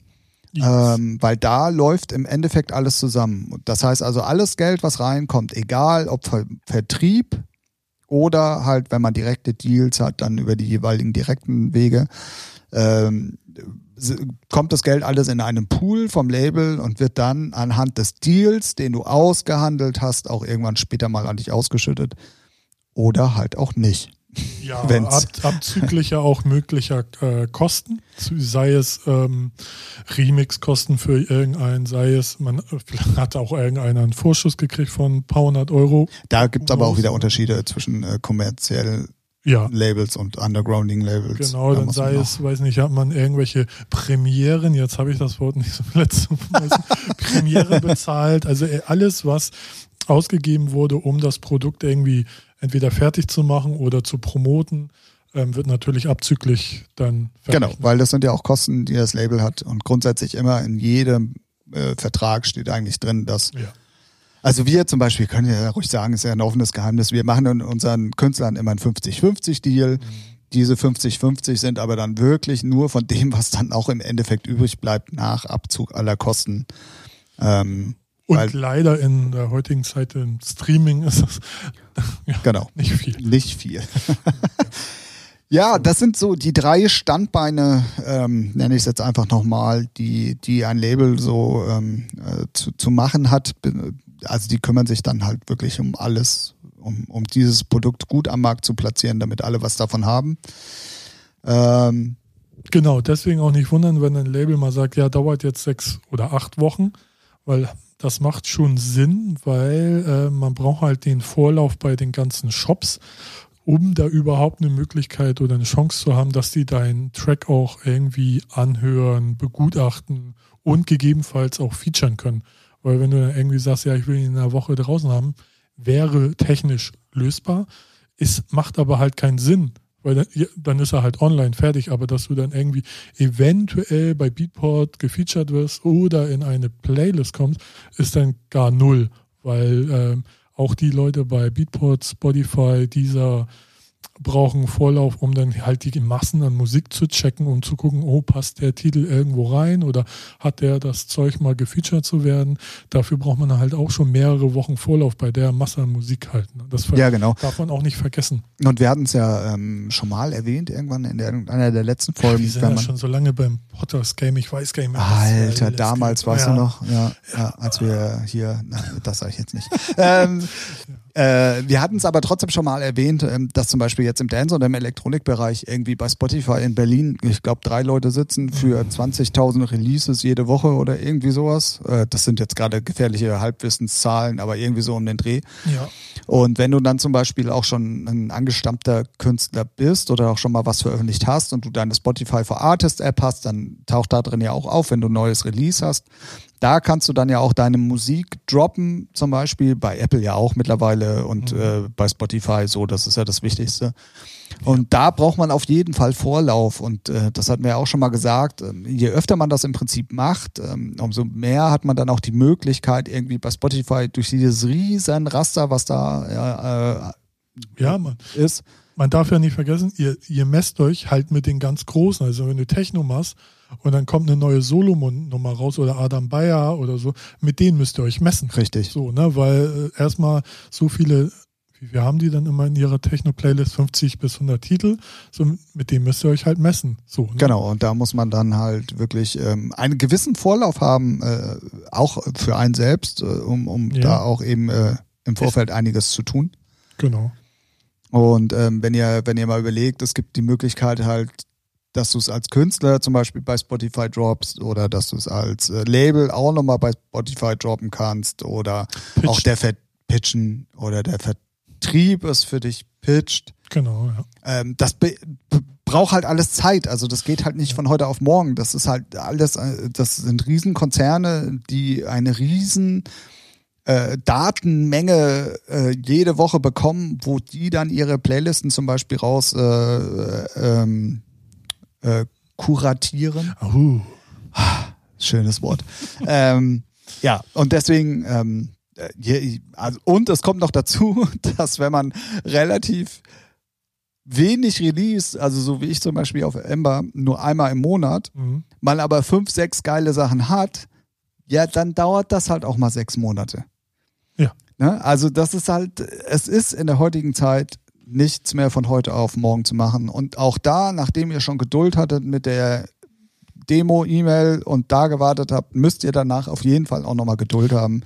Ähm, weil da läuft im Endeffekt alles zusammen. Das heißt also, alles Geld, was reinkommt, egal ob Ver Vertrieb oder halt, wenn man direkte Deals hat, dann über die jeweiligen direkten Wege, ähm, kommt das Geld alles in einen Pool vom Label und wird dann anhand des Deals, den du ausgehandelt hast, auch irgendwann später mal an dich ausgeschüttet. Oder halt auch nicht. Ja, ab, abzüglicher auch möglicher äh, Kosten, sei es ähm, Remix-Kosten für irgendeinen, sei es, man hat auch irgendeiner einen Vorschuss gekriegt von ein paar hundert Euro. Da gibt es aber auch wieder Unterschiede zwischen äh, kommerziellen ja. Labels und Undergrounding Labels. Genau, da dann sei es, weiß nicht, hat man irgendwelche Premieren, jetzt habe ich das Wort nicht so letzte Premiere bezahlt, also äh, alles, was ausgegeben wurde, um das Produkt irgendwie entweder fertig zu machen oder zu promoten, ähm, wird natürlich abzüglich dann verrechnet. Genau, weil das sind ja auch Kosten, die das Label hat. Und grundsätzlich immer in jedem äh, Vertrag steht eigentlich drin, dass. Ja. Also wir zum Beispiel können ja ruhig sagen, ist ja ein offenes Geheimnis, wir machen in unseren Künstlern immer einen 50-50-Deal. Mhm. Diese 50-50 sind aber dann wirklich nur von dem, was dann auch im Endeffekt übrig bleibt nach Abzug aller Kosten. Ähm, und Weil, leider in der heutigen Zeit im Streaming ist das ja, genau. nicht viel. Nicht viel. ja, das sind so die drei Standbeine, ähm, nenne ich es jetzt einfach nochmal, die, die ein Label so ähm, äh, zu, zu machen hat. Also die kümmern sich dann halt wirklich um alles, um, um dieses Produkt gut am Markt zu platzieren, damit alle was davon haben. Ähm, genau, deswegen auch nicht wundern, wenn ein Label mal sagt, ja, dauert jetzt sechs oder acht Wochen, weil das macht schon Sinn, weil äh, man braucht halt den Vorlauf bei den ganzen Shops, um da überhaupt eine Möglichkeit oder eine Chance zu haben, dass die deinen Track auch irgendwie anhören, begutachten und gegebenenfalls auch featuren können. Weil wenn du dann irgendwie sagst, ja, ich will ihn in einer Woche draußen haben, wäre technisch lösbar. Es macht aber halt keinen Sinn, weil dann, dann, ist er halt online fertig, aber dass du dann irgendwie eventuell bei Beatport gefeatured wirst oder in eine Playlist kommst, ist dann gar null, weil ähm, auch die Leute bei Beatport, Spotify, dieser brauchen Vorlauf, um dann halt die Massen an Musik zu checken und zu gucken, oh, passt der Titel irgendwo rein oder hat der das Zeug mal gefeatured zu werden. Dafür braucht man halt auch schon mehrere Wochen Vorlauf bei der Masse an Musik halt. Ne? Das ja, genau. darf man auch nicht vergessen. Und wir hatten es ja ähm, schon mal erwähnt, irgendwann in der, einer der letzten Folgen. Ja, wir sind ja schon so lange beim Potters Game, ich weiß gar nicht mehr. Alter, damals warst ja. du noch, ja, ja, als wir hier, na, das sage ich jetzt nicht. ähm, äh, wir hatten es aber trotzdem schon mal erwähnt, ähm, dass zum Beispiel jetzt im Dance- oder im Elektronikbereich irgendwie bei Spotify in Berlin, ich glaube, drei Leute sitzen für 20.000 Releases jede Woche oder irgendwie sowas. Äh, das sind jetzt gerade gefährliche Halbwissenszahlen, aber irgendwie so um den Dreh. Ja. Und wenn du dann zum Beispiel auch schon ein angestammter Künstler bist oder auch schon mal was veröffentlicht hast und du deine Spotify for Artist App hast, dann taucht da drin ja auch auf, wenn du ein neues Release hast. Da kannst du dann ja auch deine Musik droppen, zum Beispiel bei Apple ja auch mittlerweile und mhm. äh, bei Spotify so, das ist ja das Wichtigste. Und da braucht man auf jeden Fall Vorlauf und äh, das hatten wir ja auch schon mal gesagt. Ähm, je öfter man das im Prinzip macht, ähm, umso mehr hat man dann auch die Möglichkeit irgendwie bei Spotify durch dieses riesen Raster, was da äh, ja, man, ist. Man darf ja nicht vergessen, ihr, ihr messt euch halt mit den ganz Großen. Also wenn du Techno machst, und dann kommt eine neue Solomon-Nummer raus oder Adam Bayer oder so, mit denen müsst ihr euch messen. Richtig. So, ne, weil äh, erstmal so viele, wie viel haben die dann immer in ihrer Techno-Playlist? 50 bis 100 Titel. So, mit denen müsst ihr euch halt messen. So, ne? Genau, und da muss man dann halt wirklich ähm, einen gewissen Vorlauf haben, äh, auch für einen selbst, äh, um, um ja. da auch eben äh, im Vorfeld ich, einiges zu tun. Genau. Und ähm, wenn ihr, wenn ihr mal überlegt, es gibt die Möglichkeit halt dass du es als Künstler zum Beispiel bei Spotify droppst oder dass du es als äh, Label auch nochmal bei Spotify droppen kannst oder Pitch. auch der Verpitchen oder der Vertrieb es für dich pitcht. Genau, ja. Ähm, das braucht halt alles Zeit. Also das geht halt nicht von heute auf morgen. Das ist halt alles, äh, das sind Riesenkonzerne, die eine riesen äh, Datenmenge äh, jede Woche bekommen, wo die dann ihre Playlisten zum Beispiel raus äh, äh ähm, äh, kuratieren. Uh. Schönes Wort. ähm, ja, und deswegen, ähm, äh, also, und es kommt noch dazu, dass wenn man relativ wenig Release, also so wie ich zum Beispiel auf Ember, nur einmal im Monat, Mhm. man aber fünf, sechs geile Sachen hat, ja, dann dauert das halt auch mal sechs Monate. Ja. Ne? Also das ist halt, es ist in der heutigen Zeit nichts mehr von heute auf morgen zu machen. Und auch da, nachdem ihr schon Geduld hattet mit der Demo-E-Mail und da gewartet habt, müsst ihr danach auf jeden Fall auch nochmal Geduld haben,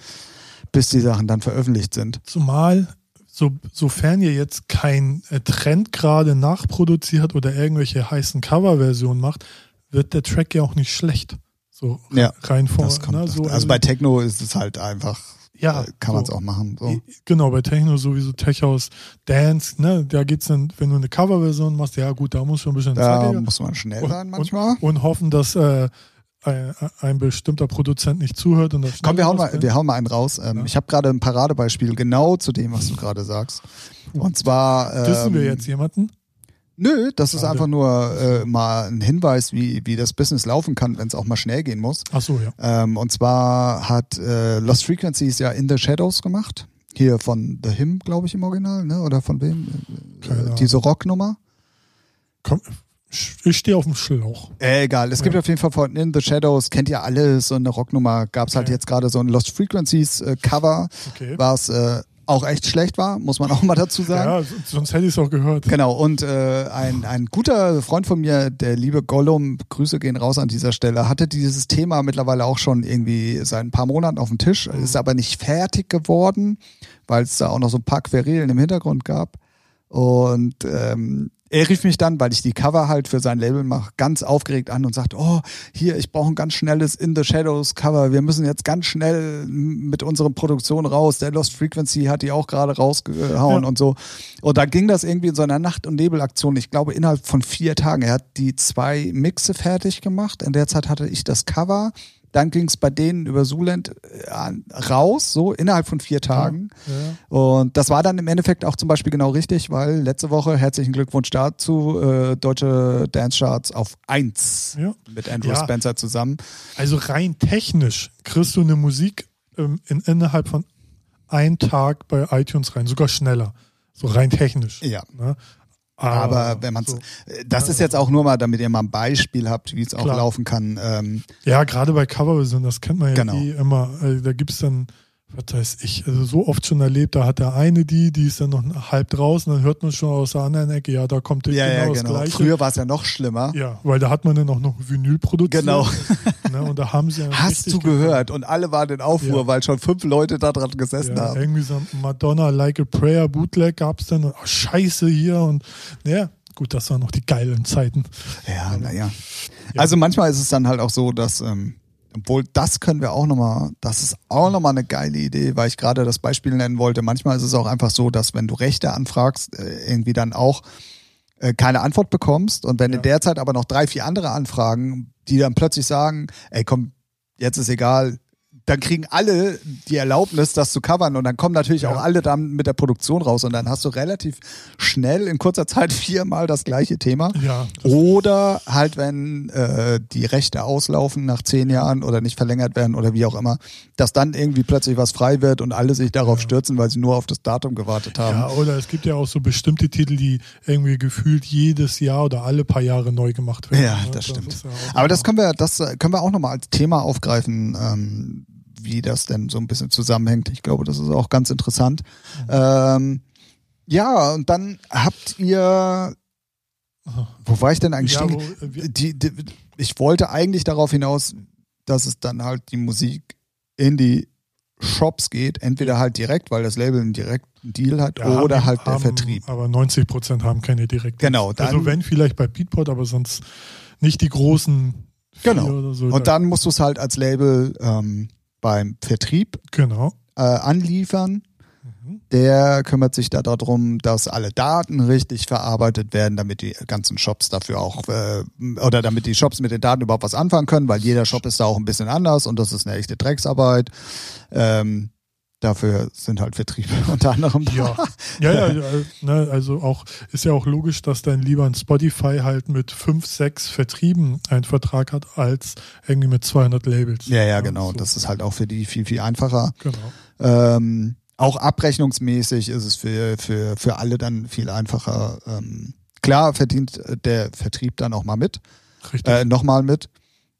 bis die Sachen dann veröffentlicht sind. Zumal, so, sofern ihr jetzt kein äh, Trend gerade nachproduziert oder irgendwelche heißen Coverversionen macht, wird der Track ja auch nicht schlecht. So Ja, rein vor. Ne, so, also bei Techno ist es halt einfach, ja, äh, kann man es so. auch machen. So. Genau, bei Techno sowieso Tech House Dance, ne, da geht's dann, wenn du eine Coverversion machst, ja gut, da muss schon ein bisschen Da zackiger muss man schnell Und- sein manchmal. und hoffen, dass äh, ein, ein bestimmter Produzent nicht zuhört und das Komm, wir hauen, mal, wir hauen mal einen raus. Ähm, Ja. Ich habe gerade ein Paradebeispiel genau zu dem, was du gerade sagst. Und zwar. Ähm, Wissen wir jetzt jemanden? Nö, das ist Schade. einfach nur äh, mal ein Hinweis, wie, wie das Business laufen kann, wenn es auch mal schnell gehen muss. Ach so, ja. Ähm, und zwar hat äh, Lost Frequencies ja In the Shadows gemacht. Hier von The Him, glaube ich, im Original, ne? Oder von wem? Äh, diese Rocknummer. Komm, ich stehe auf dem Schlauch. Äh, egal, es gibt Ja. auf jeden Fall von In the Shadows, kennt ihr alle, so eine Rocknummer. Gab es halt Okay. jetzt gerade so ein Lost Frequencies äh, Cover, Okay. was äh, auch echt schlecht war, muss man auch mal dazu sagen. Ja, sonst hätte ich es auch gehört. Genau, und äh, ein, ein guter Freund von mir, der liebe Gollum, Grüße gehen raus an dieser Stelle, hatte dieses Thema mittlerweile auch schon irgendwie seit ein paar Monaten auf dem Tisch, Mhm. ist aber nicht fertig geworden, weil es da auch noch so ein paar Querelen im Hintergrund gab. Und ähm, er rief mich dann, weil ich die Cover halt für sein Label mache, ganz aufgeregt an und sagt, oh, hier, ich brauche ein ganz schnelles In the Shadows Cover. Wir müssen jetzt ganz schnell mit unserer Produktion raus. Der Lost Frequency hat die auch gerade rausgehauen Ja. und so. Und da ging das irgendwie in so einer Nacht- und Nebelaktion. Ich glaube, innerhalb von vier Tagen. Er hat die zwei Mixe fertig gemacht. In der Zeit hatte ich das Cover. Dann ging es bei denen über Zuland äh, raus, so innerhalb von vier Tagen. Ja. Und das war dann im Endeffekt auch zum Beispiel genau richtig, weil letzte Woche, herzlichen Glückwunsch dazu, äh, deutsche Dance Charts auf 1 Ja. mit Andrew Ja. Spencer zusammen. Also rein technisch kriegst du eine Musik ähm, in, innerhalb von einem Tag bei iTunes rein, sogar schneller. So rein technisch. Ja. Ne? Aber wenn man so. das ist jetzt auch nur mal, damit ihr mal ein Beispiel habt, wie es auch laufen kann. Ähm, Ja, gerade bei Coverversion, das kennt man ja Genau. eh immer. Also da gibt's dann, was weiß ich, also so oft schon erlebt, da hat der eine die, die ist dann noch halb draußen, dann hört man schon aus der anderen Ecke, ja, da kommt ja, genau ja, das genau. Gleiche. Früher war es ja noch schlimmer. Ja, weil da hat man dann auch noch Vinyl produziert. Genau. Ne, und da haben sie ja Hast du gehört? Und alle waren in Aufruhr, Ja. weil schon fünf Leute da dran gesessen Ja, haben. irgendwie so ein Madonna Like a Prayer Bootleg gab's dann. Und, ach, scheiße hier und ja, gut, das waren noch die geilen Zeiten. Ja, naja. Ja. Also manchmal ist es dann halt auch so, dass, ähm, obwohl das können wir auch nochmal, das ist auch nochmal eine geile Idee, weil ich gerade das Beispiel nennen wollte. Manchmal ist es auch einfach so, dass wenn du Rechte anfragst, äh, irgendwie dann auch äh, keine Antwort bekommst und wenn Ja. in der Zeit aber noch drei, vier andere Anfragen, die dann plötzlich sagen, ey komm, jetzt ist egal, dann kriegen alle die Erlaubnis, das zu covern und dann kommen natürlich Ja. auch alle dann mit der Produktion raus und dann hast du relativ schnell in kurzer Zeit viermal das gleiche Thema. Ja, das, Oder halt, wenn äh, die Rechte auslaufen nach zehn Jahren oder nicht verlängert werden oder wie auch immer, dass dann irgendwie plötzlich was frei wird und alle sich darauf Ja. stürzen, weil sie nur auf das Datum gewartet haben. ja, oder es gibt ja auch so bestimmte Titel, die irgendwie gefühlt jedes Jahr oder alle paar Jahre neu gemacht werden. Ja, ne? das stimmt. Aber das können wir, das äh, können wir auch nochmal als Thema aufgreifen, ähm, wie das denn so ein bisschen zusammenhängt. Ich glaube, das ist auch ganz interessant. Mhm. Ähm, ja, und dann habt ihr, wo war ich denn eigentlich ja, wo, wir, die, die, ich wollte eigentlich darauf hinaus, dass es dann halt die Musik in die Shops geht, entweder halt direkt, weil das Label einen direkten Deal hat, ja, oder haben- halt der haben, Vertrieb. Aber 90 Prozent haben keine direkte. Genau, dann- also wenn vielleicht bei Beatport, aber sonst nicht die großen Genau. oder so. Und dann musst du es halt als Label ähm, beim Vertrieb Genau. äh, anliefern. Mhm. Der kümmert sich da darum, dass alle Daten richtig verarbeitet werden, damit die ganzen Shops dafür auch, äh, oder damit die Shops mit den Daten überhaupt was anfangen können, weil jeder Shop ist da auch ein bisschen anders und das ist eine echte Drecksarbeit. Ähm, dafür sind halt Vertriebe unter anderem da. Ja, ja, ja, ja ne, also auch ist ja auch logisch, dass dann lieber ein Spotify halt mit fünf, sechs Vertrieben einen Vertrag hat, als irgendwie mit 200 Labels. Ja, ja, genau. so. Das ist halt auch für die viel, viel einfacher. Genau. Ähm, auch abrechnungsmäßig ist es für, für, für alle dann viel einfacher. Ähm, klar verdient äh, der Vertrieb dann auch mal mit, Richtig. äh, nochmal mit.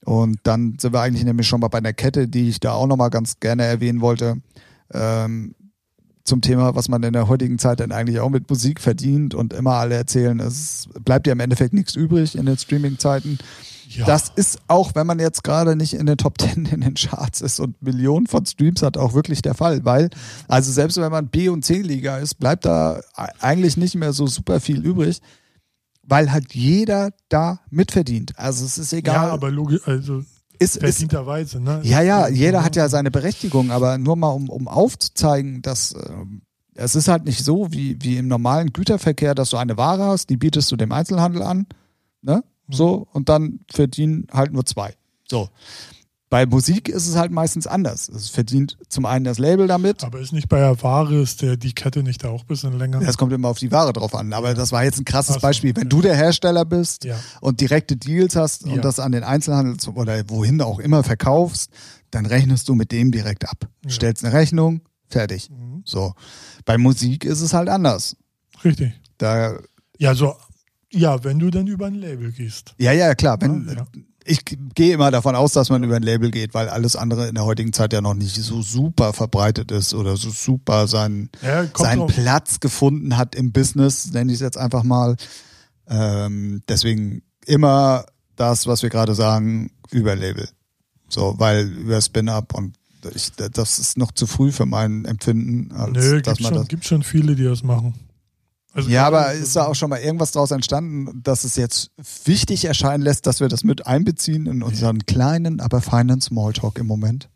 Und dann sind wir eigentlich nämlich schon mal bei einer Kette, die ich da auch nochmal ganz gerne erwähnen wollte. Ähm, zum Thema, was man in der heutigen Zeit dann eigentlich auch mit Musik verdient und immer alle erzählen, es bleibt ja im Endeffekt nichts übrig in den Streaming-Zeiten. ja. Das ist auch, wenn man jetzt gerade nicht in den Top Ten in den Charts ist und Millionen von Streams hat, auch wirklich der Fall, weil, also selbst wenn man B- und C-Liga ist, bleibt da eigentlich nicht mehr so super viel übrig, weil halt jeder da mitverdient. Also es ist egal. ja, aber logisch, also ist, verdienterweise, ne? ja, ja, jeder hat ja seine Berechtigung, aber nur mal um, um aufzuzeigen, dass ähm, es ist halt nicht so wie, wie im normalen Güterverkehr, dass du eine Ware hast, die bietest du dem Einzelhandel an, ne? So, und dann verdienen halt nur zwei. So. Bei Musik ist es halt meistens anders. Es verdient zum einen das Label damit. Aber ist nicht bei der Ware, ist der, die Kette nicht da auch ein bisschen länger? Es kommt immer auf die Ware drauf an. Aber das war jetzt ein krasses so, Beispiel. Wenn ja. du der Hersteller bist Ja. und direkte Deals hast Ja. und das an den Einzelhandel oder wohin auch immer verkaufst, dann rechnest du mit dem direkt ab. Ja. Stellst eine Rechnung, fertig. Mhm. So. Bei Musik ist es halt anders. Richtig. Da, Ja, so, ja, wenn du dann über ein Label gehst. ja, ja, klar. Wenn, Ja. Ich gehe immer davon aus, dass man über ein Label geht, weil alles andere in der heutigen Zeit ja noch nicht so super verbreitet ist oder so super seinen, Ja, seinen drauf- Platz gefunden hat im Business, nenne ich es jetzt einfach mal. Ähm, deswegen immer das, was wir gerade sagen, über Label. So, weil über Spin-Up und ich, das ist noch zu früh für mein Empfinden, als Nö, gibt schon, das. gibt schon viele, die das machen. Also Ja, aber also- ist da auch schon mal irgendwas draus entstanden, dass es jetzt wichtig erscheinen lässt, dass wir das mit einbeziehen in unseren kleinen, aber feinen Smalltalk im Moment?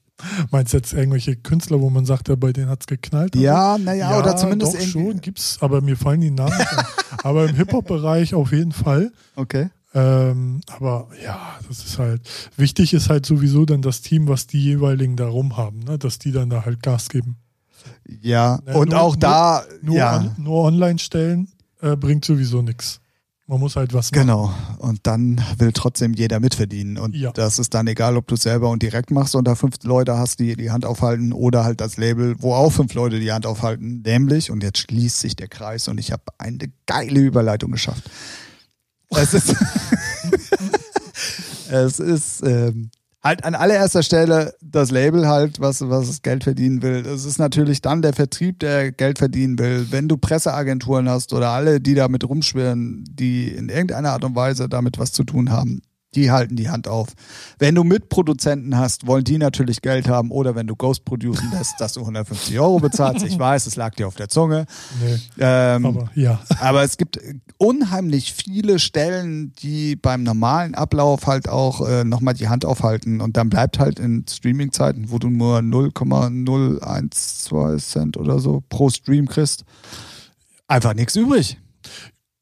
Meinst du jetzt irgendwelche Künstler, wo man sagt, ja, bei denen hat's geknallt? Ja, naja, oder zumindest doch schon, gibt's, aber mir fallen die Namen nicht ein. Aber im Hip-Hop-Bereich auf jeden Fall. Okay. Ähm, aber ja, das ist halt, wichtig ist halt sowieso dann das Team, was die jeweiligen da rum haben, ne? dass die dann da halt Gas geben. Ja, Ja, und nur- auch da, Nur, ja, on, nur online stellen äh, bringt sowieso nichts. Man muss halt was machen. genau. Und dann will trotzdem jeder mitverdienen. Und Ja. das ist dann egal, ob du es selber und direkt machst und da fünf Leute hast, die die Hand aufhalten oder halt das Label, wo auch fünf Leute die Hand aufhalten. Nämlich, und jetzt schließt sich der Kreis und ich habe eine geile Überleitung geschafft. Es ist, es ist ähm, halt an allererster Stelle das Label halt, was, was Geld verdienen will. Es ist natürlich dann der Vertrieb, der Geld verdienen will. Wenn du Presseagenturen hast oder alle, die damit rumschwirren, die in irgendeiner Art und Weise damit was zu tun haben, die halten die Hand auf. Wenn du Mitproduzenten hast, wollen die natürlich Geld haben oder wenn du Ghost producen lässt, dass du 150 Euro bezahlst. Ich weiß, es lag dir auf der Zunge. Nee, Ähm, aber ja. aber es gibt unheimlich viele Stellen, die beim normalen Ablauf halt auch äh, nochmal die Hand aufhalten und dann bleibt halt in Streaming-Zeiten, wo du nur 0,012 Cent oder so pro Stream kriegst, einfach nichts übrig.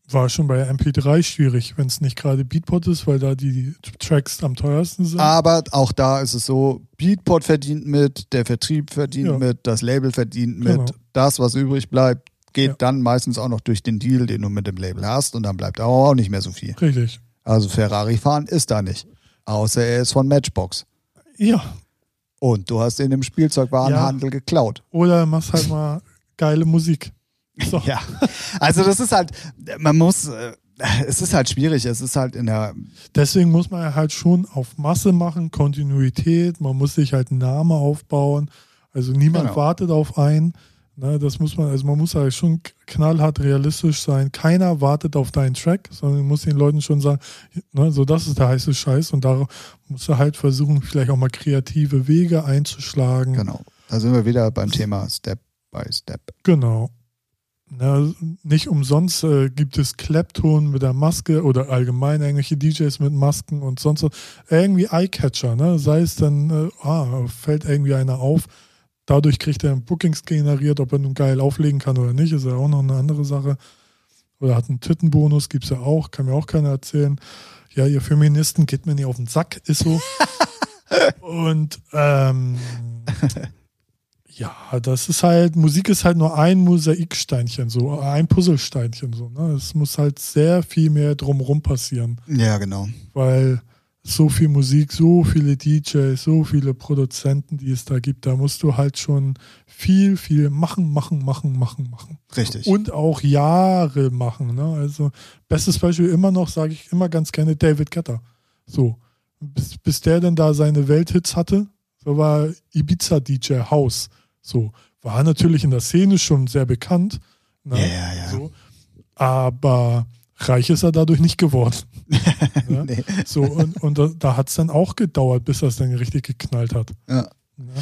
War schon bei MP3 schwierig, wenn es nicht gerade Beatport ist, weil da die Tracks am teuersten sind. Aber auch da ist es so, Beatport verdient mit, der Vertrieb verdient Ja. mit, das Label verdient Genau. das, was übrig bleibt, geht Ja. dann meistens auch noch durch den Deal, den du mit dem Label hast und dann bleibt auch nicht mehr so viel. Richtig. Also Ferrari fahren ist da nicht. Außer er ist von Matchbox. Ja. Und du hast ihn im Spielzeugwarenhandel geklaut. Oder machst halt mal geile Musik. So. Ja. Also das ist halt, man muss, äh, es ist halt schwierig. Es ist halt in der, Deswegen muss man halt schon auf Masse machen, Kontinuität, man muss sich halt einen Namen aufbauen. Also niemand Genau. wartet auf einen. Ne, das muss man, also man muss halt schon knallhart realistisch sein. Keiner wartet auf deinen Track, sondern man muss den Leuten schon sagen, ne, so das ist der heiße Scheiß und da musst du halt versuchen, vielleicht auch mal kreative Wege einzuschlagen. genau. Da sind wir wieder beim Thema Step by Step. Genau. Na, nicht umsonst äh, gibt es Clapton mit der Maske oder allgemein irgendwelche DJs mit Masken und sonst so. Irgendwie Eyecatcher, ne? Sei es dann, äh, ah, fällt irgendwie einer auf. Dadurch kriegt er Bookings generiert, ob er nun geil auflegen kann oder nicht, ist ja auch noch eine andere Sache. Oder hat einen Tittenbonus, gibt's ja auch, kann mir auch keiner erzählen. Ja, ihr Feministen geht mir nicht auf den Sack, ist so. und ähm, ja, das ist halt, Musik ist halt nur ein Mosaiksteinchen, so ein Puzzlesteinchen, so. Ne? Es muss halt sehr viel mehr drumrum passieren, Ja, genau. weil so viel Musik, so viele DJs, so viele Produzenten, die es da gibt. Da musst du halt schon viel, viel machen, machen, machen, machen, machen. Richtig. Und auch Jahre machen. Ne? Also, bestes Beispiel immer noch, sage ich immer ganz gerne, David Guetta. So. Bis, bis der denn da seine Welthits hatte, so war Ibiza-DJ House. So. War natürlich in der Szene schon sehr bekannt. Ne? Ja, ja, ja. So. Aber reich ist er dadurch nicht geworden. ne? Nee. So, und, und da, da hat es dann auch gedauert, bis das dann richtig geknallt hat. Ja. Ne?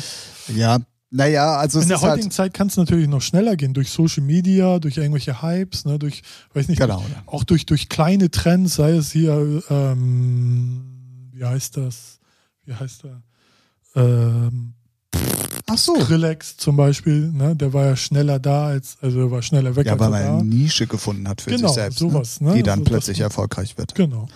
ja, naja, also es In der ist heutigen halt. Zeit kann es natürlich noch schneller gehen, durch Social Media, durch irgendwelche Hypes, ne, durch, weiß nicht, Genau. durch, auch durch, durch kleine Trends, sei es hier, ähm, wie heißt das? Wie heißt er? Ähm, Ach so. Skrillex zum Beispiel, ne, der war ja schneller da als, also war schneller weg Ja, weil er eine Nische gefunden hat für Genau, sich selbst. sowas, ne? ne? Die dann Also, plötzlich erfolgreich wird. Genau.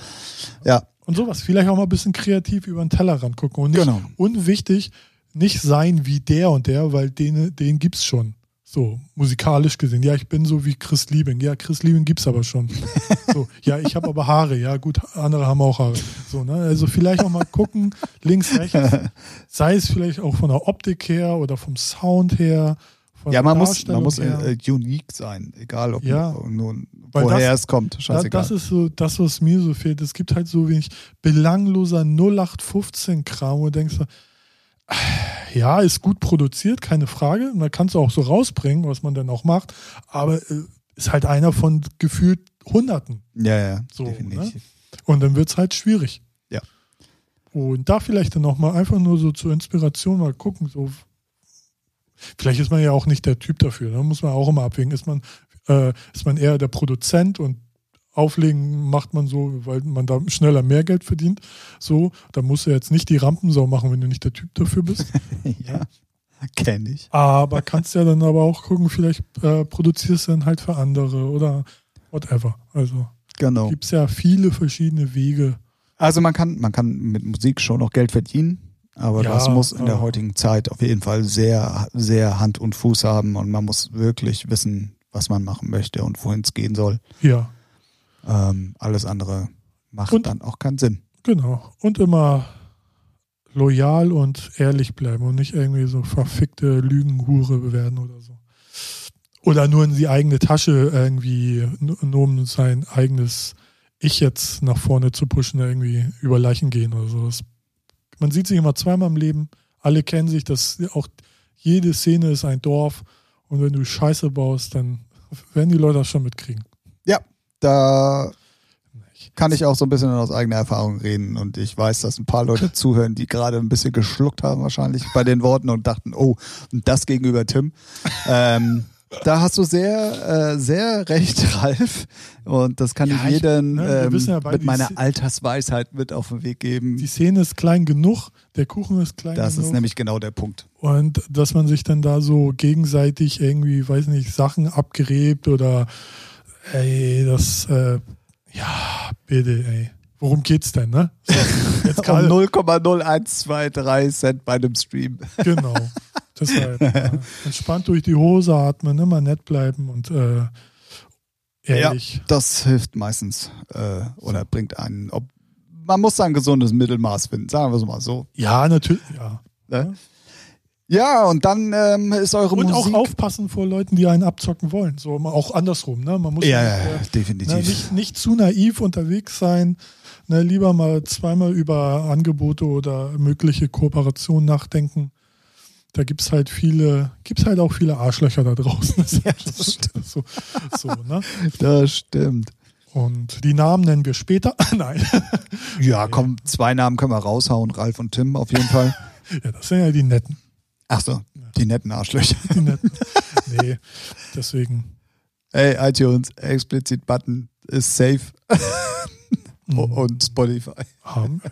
Ja, Und sowas. Vielleicht auch mal ein bisschen kreativ über den Tellerrand gucken. Und, nicht, Genau. und wichtig, nicht sein wie der und der, weil den, den gibt's schon. So, musikalisch gesehen. Ja, ich bin so wie Chris Liebing. Ja, Chris Liebing gibt's aber schon. So, ja, ich habe aber Haare. Ja, gut, andere haben auch Haare. So, ne? Also vielleicht auch mal gucken, links, rechts. Sei es vielleicht auch von der Optik her oder vom Sound her. Von ja man muss, man muss äh, unique sein, egal ob Ja. nun, woher das- es kommt. Scheißegal. das ist so das, was mir so fehlt. Es gibt halt so wenig belangloser 0815-Kram, wo du denkst, ja, ist gut produziert, keine Frage. Man kann es auch so rausbringen, was man dann auch macht, aber äh, ist halt einer von gefühlt Hunderten. ja, ja, So, definitiv. Und dann wird es halt schwierig. Ja. Und da vielleicht dann nochmal einfach nur so zur Inspiration mal gucken, so. Vielleicht ist man ja auch nicht der Typ dafür, da muss man auch immer abwägen. Ist man, äh, ist man eher der Produzent und auflegen macht man so, weil man da schneller mehr Geld verdient. So, da musst du jetzt nicht die Rampensau machen, wenn du nicht der Typ dafür bist. Ja, kenne ich. aber kannst ja dann aber auch gucken, vielleicht äh, produzierst du dann halt für andere oder whatever. Also Genau. gibt es ja viele verschiedene Wege. Also man kann, man kann mit Musik schon noch Geld verdienen, aber Ja, das muss in der aber- heutigen Zeit auf jeden Fall sehr, sehr Hand und Fuß haben und man muss wirklich wissen, was man machen möchte und wohin es gehen soll. Ja. Ähm, alles andere macht Und- dann auch keinen Sinn. Genau. Und immer loyal und ehrlich bleiben und nicht irgendwie so verfickte Lügenhure werden oder so. Oder nur in die eigene Tasche irgendwie, nur um sein eigenes Ich jetzt nach vorne zu pushen, irgendwie über Leichen gehen oder so. Das, man sieht sich immer zweimal im Leben. Alle kennen sich, dass auch jede Szene ist ein Dorf. Und wenn du Scheiße baust, dann werden die Leute das schon mitkriegen. Ja, da kann ich auch so ein bisschen aus eigener Erfahrung reden und ich weiß, dass ein paar Leute zuhören, die gerade ein bisschen geschluckt haben wahrscheinlich bei den Worten und dachten, oh, und das gegenüber Tim. ähm, da hast du sehr, äh, sehr recht, Ralf. Und das kann Ja, ich jedem ne, ähm, ja mit meiner die- Altersweisheit mit auf den Weg geben. Die Szene ist klein genug, der Kuchen ist klein Das genug. ist nämlich genau der Punkt. Und dass man sich dann da so gegenseitig irgendwie, weiß nicht, Sachen abgräbt oder ey, das, äh, ja, bitte, ey. Worum geht's denn, ne? So, jetzt Um gerade, 0,0123 Cent bei einem Stream. genau. Deshalb äh, entspannt durch die Hose atmen, immer nett bleiben und äh, ehrlich. Das hilft meistens äh, oder bringt einen. Ob, man muss da ein gesundes Mittelmaß finden, sagen wir es mal so. Ja, natürlich, ja. Ne? Ja, und dann ähm, ist eure Und Musik. auch aufpassen vor Leuten, die einen abzocken wollen. So auch andersrum, ne? Man muss ja, nicht, äh, definitiv. Ne, nicht, nicht zu naiv unterwegs sein. Ne, lieber mal zweimal über Angebote oder mögliche Kooperationen nachdenken. Da gibt's halt viele, gibt's halt auch viele Arschlöcher da draußen. Ja, das stimmt. so, so, ne? Das stimmt. Und die Namen nennen wir später. Nein. Ja, komm, zwei Namen können wir raushauen, Ralf und Tim auf jeden Fall. Ja, das sind ja die Netten. Ach so, die netten Arschlöcher. Die Netten. Nee, deswegen. Ey, iTunes, Explicit Button ist safe. Mhm. Und Spotify.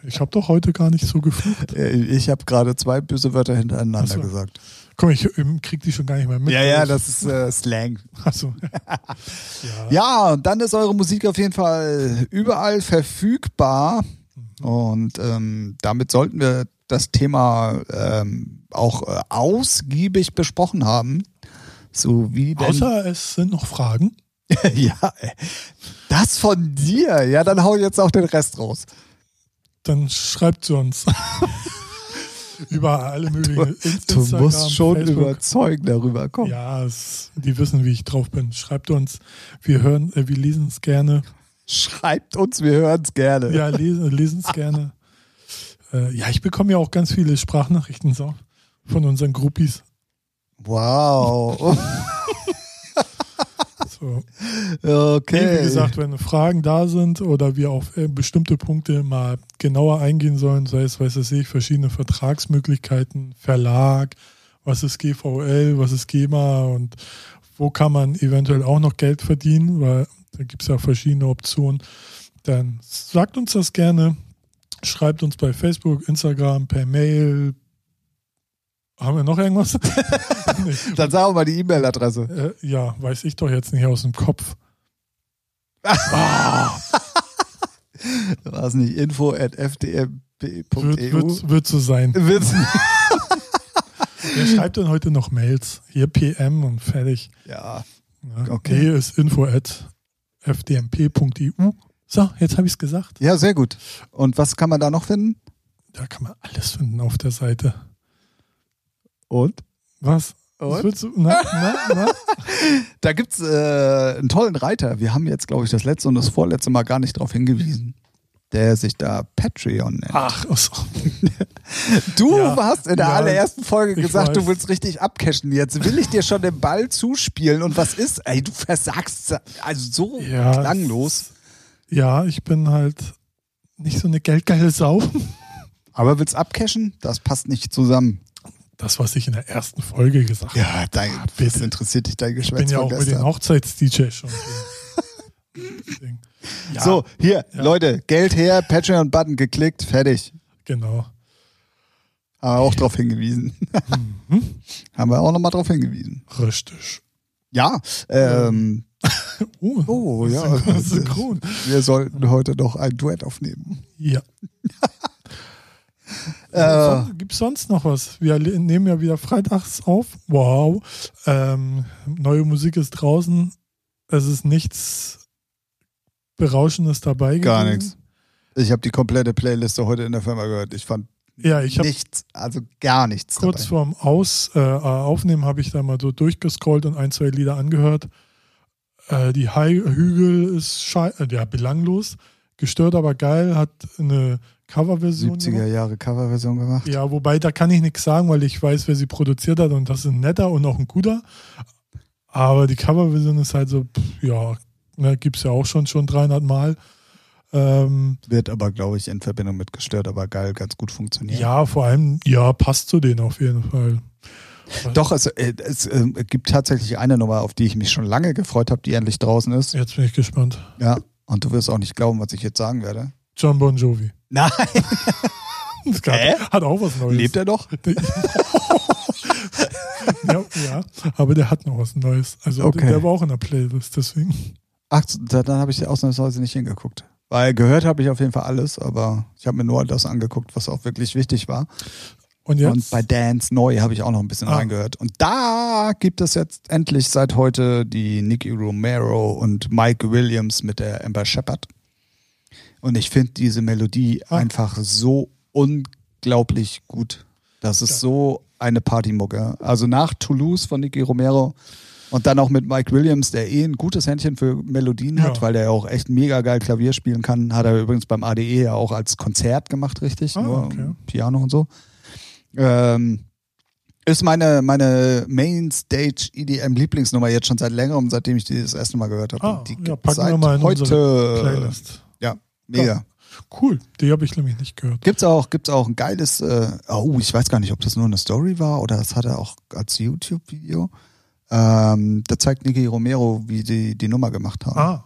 Ich habe doch heute gar nicht so geflucht. Äh, Ich habe gerade zwei böse Wörter hintereinander so. gesagt. Komm, ich ähm, krieg die schon gar nicht mehr mit. Ja, ja, das ist äh, Slang. Achso. ja. Ja, und dann ist eure Musik auf jeden Fall überall verfügbar. Und ähm, damit sollten wir das Thema ähm, auch äh, ausgiebig besprochen haben. So wie denn, Außer es sind noch Fragen. ja, ey. das von dir. Ja, dann hau ich jetzt auch den Rest raus. dann schreibt zu uns. Über alle möglichen Du Instagram, musst schon Facebook. überzeugend darüber kommen. Ja, es, die wissen, wie ich drauf bin. Schreibt uns. Wir hören, äh, wir lesen es gerne. Schreibt uns, wir hören es gerne. Ja, lesen es gerne. Äh, ja, ich bekomme ja auch ganz viele Sprachnachrichten so, von unseren Groupies. Wow. So. Okay. Nee, wie gesagt, wenn Fragen da sind oder wir auf äh, bestimmte Punkte mal genauer eingehen sollen, sei es, weiß es ich, verschiedene Vertragsmöglichkeiten, Verlag, was ist GVL, was ist GEMA und wo kann man eventuell auch noch Geld verdienen, weil da gibt es ja verschiedene Optionen, dann sagt uns das gerne, schreibt uns bei Facebook, Instagram, per Mail. Haben wir noch irgendwas? nee. Dann sagen wir mal die E-Mail-Adresse. äh, ja, weiß ich doch jetzt nicht aus dem Kopf. War es nicht info at fdmp.eu? Wird, wird, wird so sein. Wird's- Wer schreibt denn heute noch Mails? Hier PM und fertig. Ja. Okay. D ist info at fdmp.eu. So, jetzt habe ich es gesagt. ja, sehr gut. Und was kann man da noch finden? Da kann man alles finden auf der Seite. Und? Was? Was Und? willst du? Na, na, na? Da gibt's äh, einen tollen Reiter. Wir haben jetzt, glaube ich, das letzte und das vorletzte Mal gar nicht darauf hingewiesen. Der sich da Patreon nennt. Ach, ach so. Du Ja. hast in der Ja, allerersten Folge gesagt, du willst richtig abcashen. Jetzt will ich dir schon den Ball zuspielen. Und was ist? Ey, du versagst also so Ja, klanglos. Ja, ich bin halt nicht so eine geldgeile Sau. Aber willst abcashen? Das passt nicht zusammen. Das, was ich in der ersten Folge gesagt habe. Ja, dein, Ah, das interessiert dich dein Ich Geschwätz bin ja auch mit den. Hochzeits-DJ schon. Ja, So, hier, Ja. Leute, Geld her, Patreon-Button geklickt, fertig. genau. Haben wir auch drauf hingewiesen. Mhm. Haben wir auch nochmal drauf hingewiesen. Richtig. Ja, ähm, Oh, Oh, ja. Synchron. Wir sollten heute noch ein Duett aufnehmen. Ja. Äh, Gibt es sonst noch was? Wir nehmen ja wieder freitags auf. Wow. Ähm, neue Musik ist draußen. Es ist nichts Berauschendes dabei. gar gewesen. nichts. Ich habe die komplette Playliste heute in der Firma gehört. Ich fand Ja, ich habe nichts, also gar nichts kurz dabei. vorm Aus, äh, Aufnehmen habe ich da mal so durchgescrollt und ein, zwei Lieder angehört. Äh, die High Hügel ist schei äh, ja, belanglos. Gestört, aber geil. Hat eine Coverversion. 70er Jahre Coverversion gemacht. Ja, wobei da kann ich nichts sagen, weil ich weiß, wer sie produziert hat und das ist ein netter und auch ein guter. Aber die Coverversion ist halt so, pff, ja, ne, gibt es ja auch schon, schon 300 Mal. Ähm, Wird aber, glaube ich, in Verbindung mit gestört, aber geil, ganz gut funktionieren. ja, vor allem, ja, passt zu denen auf jeden Fall. Doch, es, äh, es äh, gibt tatsächlich eine Nummer, auf die ich mich schon lange gefreut habe, die endlich draußen ist. Jetzt bin ich gespannt. Ja. Und du wirst auch nicht glauben, was ich jetzt sagen werde. John Bon Jovi. Nein. Hat, Hä? hat auch was Neues. Lebt er noch? ja, ja, aber der hat noch was Neues. Also Okay. der, war auch in der Playlist, deswegen. Ach, da- dann habe ich ausnahmsweise nicht hingeguckt. Weil gehört habe ich auf jeden Fall alles, aber ich habe mir nur das angeguckt, was auch wirklich wichtig war. Und jetzt? Und bei Dance Neu habe ich auch noch ein bisschen Ah. reingehört. Und da gibt es jetzt endlich seit heute die Nicky Romero und Mike Williams mit der Amber Shepard. Und ich finde diese Melodie Ah. einfach so unglaublich gut. Das ist so eine Partymucke. Also nach Toulouse von Nicky Romero und dann auch mit Mike Williams, der eh ein gutes Händchen für Melodien hat, Ja. weil der ja auch echt mega geil Klavier spielen kann. Hat er übrigens beim ADE ja auch als Konzert gemacht, richtig? Ah, Nur okay. Piano und so. Ähm, ist meine, meine Mainstage EDM Lieblingsnummer jetzt schon seit längerem, seitdem ich die das erste Mal gehört habe. Ah, die ja, packen wir seit mal in heute. Playlist. Ja, mega. Cool, die habe ich nämlich nicht gehört. Gibt's auch, gibt's auch ein geiles, äh, oh, ich weiß gar nicht, ob das nur eine Story war oder das hat er auch als YouTube-Video. Ähm, da zeigt Nicky Romero, wie die die Nummer gemacht haben. Ah,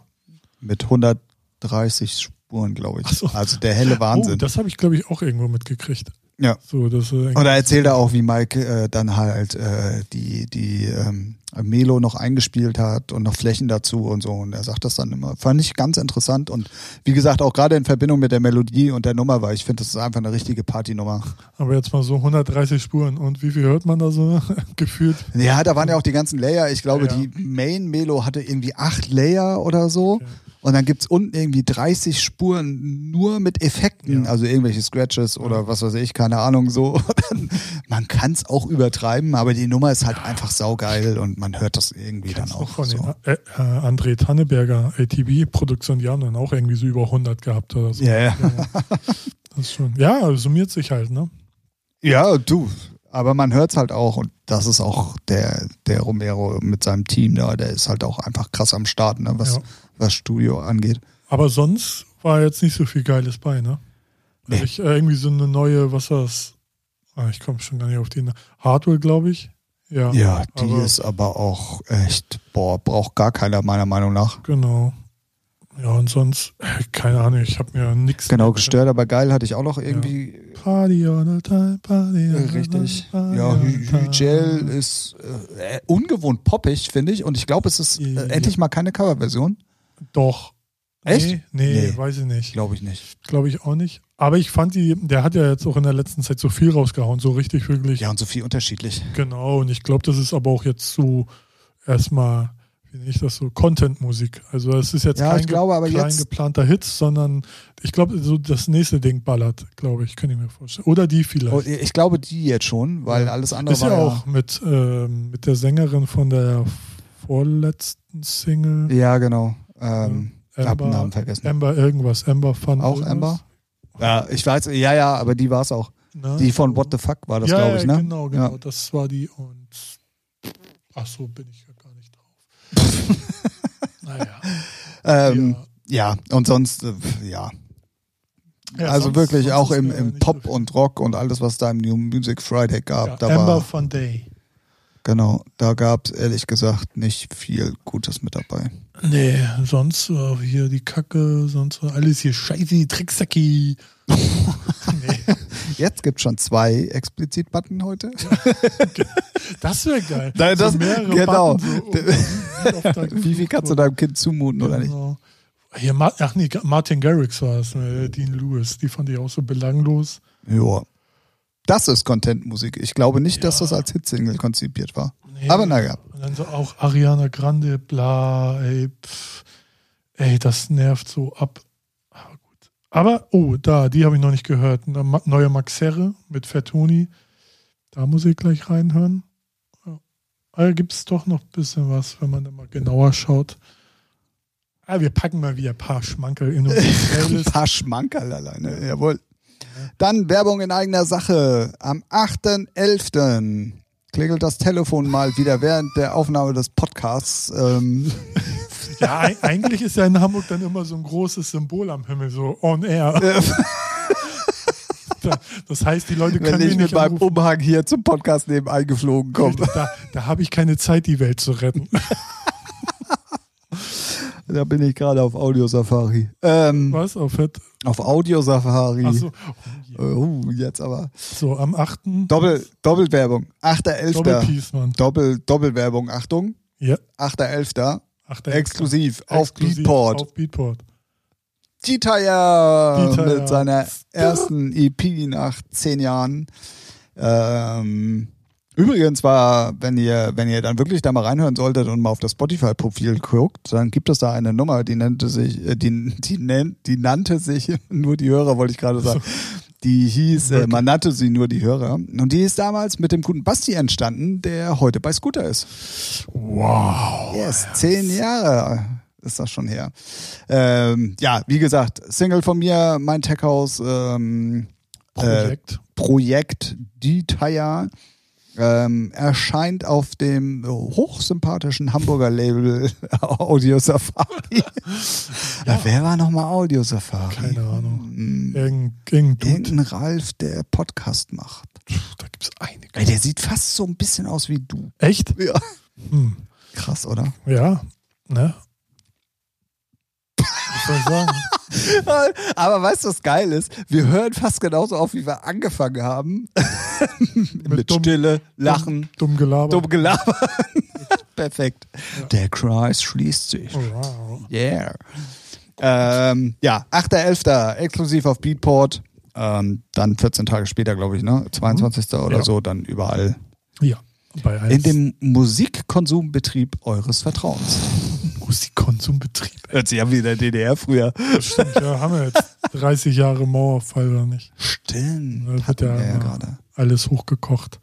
Mit 130 Spuren, glaube ich. So. Also der helle Wahnsinn. Oh, das habe ich, glaube ich, auch irgendwo mitgekriegt. Ja. So, das, äh, Und da erzählt er auch, wie Mike äh, dann halt äh, die, die ähm, Melo noch eingespielt hat und noch Flächen dazu und so. Und er sagt das dann immer. Fand ich ganz interessant. Und wie gesagt, auch gerade in Verbindung mit der Melodie und der Nummer, weil ich finde, das ist einfach eine richtige Partynummer. aber jetzt mal so 130 Spuren. Und wie viel hört man da so gefühlt? Ja, da waren ja auch die ganzen Layer. Ich glaube, Ja. die Main Melo hatte irgendwie acht Layer oder so. Okay. Und dann gibt's unten irgendwie 30 Spuren nur mit Effekten, Ja. also irgendwelche Scratches oder was weiß ich, keine Ahnung, so. man kann's auch übertreiben, aber die Nummer ist halt einfach saugeil und man hört das irgendwie dann Kennst du auch. von so. den äh, äh, André Tanneberger ATB-Produktion, die haben dann auch irgendwie so über 100 gehabt oder so. Ja, ja. Das ist schon, ja, summiert sich halt, ne? Ja, du. Aber man hört's halt auch und das ist auch der, der Romero mit seinem Team da, der ist halt auch einfach krass am Start, ne, was, Ja. was Studio angeht. Aber sonst war jetzt nicht so viel Geiles bei, ne? Also Nee. ich, äh, irgendwie so eine neue, was war's? Ah, ich komme schon gar nicht auf die. Hardware, glaube ich. Ja. Ja, die aber- ist aber auch echt, boah, braucht gar keiner meiner Meinung nach. Genau. Ja, und sonst, äh, keine Ahnung, ich habe mir nichts. Genau, gestört, aber geil hatte ich auch noch irgendwie Party on the time, Party on the richtig. Ja, party time. Hygel ist äh, ungewohnt poppig, finde ich. Und ich glaube, es ist äh, Ja. endlich mal keine Coverversion. Doch. Echt? Nee, nee, Nee. weiß ich nicht. Glaube ich nicht. Glaube ich auch nicht. Aber ich fand die, der hat ja jetzt auch in der letzten Zeit so viel rausgehauen, so richtig, wirklich. Ja, und so viel unterschiedlich. Genau, und ich glaube, das ist aber auch jetzt so erstmal, wie ich das so, Content-Musik. Also es ist jetzt Ja, kein, glaube, ge- kein jetzt- geplanter Hit, sondern ich glaube, so das nächste Ding ballert, glaube ich, kann ich mir vorstellen. Oder die vielleicht. Oh, ich glaube, die jetzt schon, weil Ja. alles andere ist war ja auch mit, ähm, mit der Sängerin von der vorletzten Single. Ja, genau. Ähm, ich habe den Namen vergessen. Amber irgendwas, Amber Fun. Auch irgendwas. Amber? Ja, ich weiß, ja, ja, aber die war es auch. Ne? Die von What the Fuck war das, ja, glaube ich, ja, ne? genau, genau. Ja. Das war die und ach so, bin ich ja gar nicht drauf. Naja. Ähm, ja. und sonst, äh, ja. Ja, also sonst- wirklich sonst auch im, im Pop so und Rock und alles, was da im New Music Friday gab, Ja, da Amber war, Fun Day. genau, da gab es ehrlich gesagt nicht viel Gutes mit dabei. Nee, sonst äh, hier die Kacke, sonst alles hier Scheiße, Tricksacki. nee, Jetzt gibt es schon zwei Explizit-Button heute. das wäre geil. Nein, das- mehrere genau. So, wie viel kannst du deinem Kind zumuten oder nicht? Genau. Hier, ach nee, Martin Garrix war es, ne, Dean Lewis. Die fand ich auch so belanglos. Ja. Das ist Content-Musik. Ich glaube nicht, dass Ja. das als Hitsingle konzipiert war. Nee. Aber naja. Und dann so auch Ariana Grande, bla, ey, pff, ey, das nervt so ab. Aber oh, da, die habe ich noch nicht gehört. Eine neue Maxerre mit Fettoni. Da muss ich gleich reinhören. Ja. Da gibt es doch noch ein bisschen was, wenn man da mal genauer schaut. Ah, wir packen mal wieder ein paar Schmankerl in Ein paar Schmankerl alleine, jawohl. Dann Werbung in eigener Sache. Am 8.11. klingelt das Telefon mal wieder während der Aufnahme des Podcasts. Ähm, Ja, ei- eigentlich ist ja in Hamburg dann immer so ein großes Symbol am Himmel, so on air. Da- Das heißt, die Leute können wenn mich ich mit nicht meinem anrufen. Umhang hier zum Podcast neben eingeflogen komme. Da, da habe ich keine Zeit, die Welt zu retten. Da bin ich gerade auf Audio-Safari. Ähm, Was? Auf Fett? auf Audio-Safari. Achso. Oh, jetzt aber. So, am 8. Doppel, Doppelwerbung. 8.11. Doppelpiece, Mann. Doppel, Doppelwerbung. Achtung. Ja. 8.11. 8. Exklusiv auf Exklusiv Beatport. Auf Beatport. Dieter, mit seiner ersten EP nach zehn Jahren. Ähm, übrigens war, wenn ihr, wenn ihr dann wirklich da mal reinhören solltet und mal auf das Spotify-Profil guckt, dann gibt es da eine Nummer, die nannte sich, äh, die, die, nennt, die nannte sich, nur die Hörer wollte ich gerade sagen. Die hieß, äh, man nannte sie nur die Hörer. Und die ist damals mit dem guten Basti entstanden, der heute bei Scooter ist. Wow. Yes, zehn Jahre ist das schon her. Ähm, ja, wie gesagt, Single von mir, mein Tech House ähm, Projekt. Äh, Projekt Detail ähm, erscheint auf dem hochsympathischen Hamburger Label Audio Safari. ja. Wer war nochmal Audio Safari? Keine Ahnung. Hm, irgendein Dude. Irgendein Ralf, der Podcast macht. Da gibt es einige. Ey, der sieht fast so ein bisschen aus wie du. Echt? Ja. Hm. Krass, oder? Ja. Ne? Was soll ich sagen? Aber weißt du, was geil ist? Wir hören fast genauso auf, wie wir angefangen haben. Mit, dumm- Stille, Lachen, Dumm Gelaber. dumm Gelaber. Perfekt. Der Kreis schließt sich. Wow. Yeah. Ähm, ja, 8.11. exklusiv auf Beatport. Ähm, dann 14 Tage später, glaube ich, ne? 22. oder Ja. so, dann überall. Ja. Bei In dem Musikkonsumbetrieb eures Vertrauens. Musikkonsumbetrieb. Hört sich ja wie in der DDR früher. Das stimmt, ja, haben wir jetzt 30 Jahre Mauerfall oder nicht? Stimmt. Da wird hatten ja immer gerade. alles hochgekocht.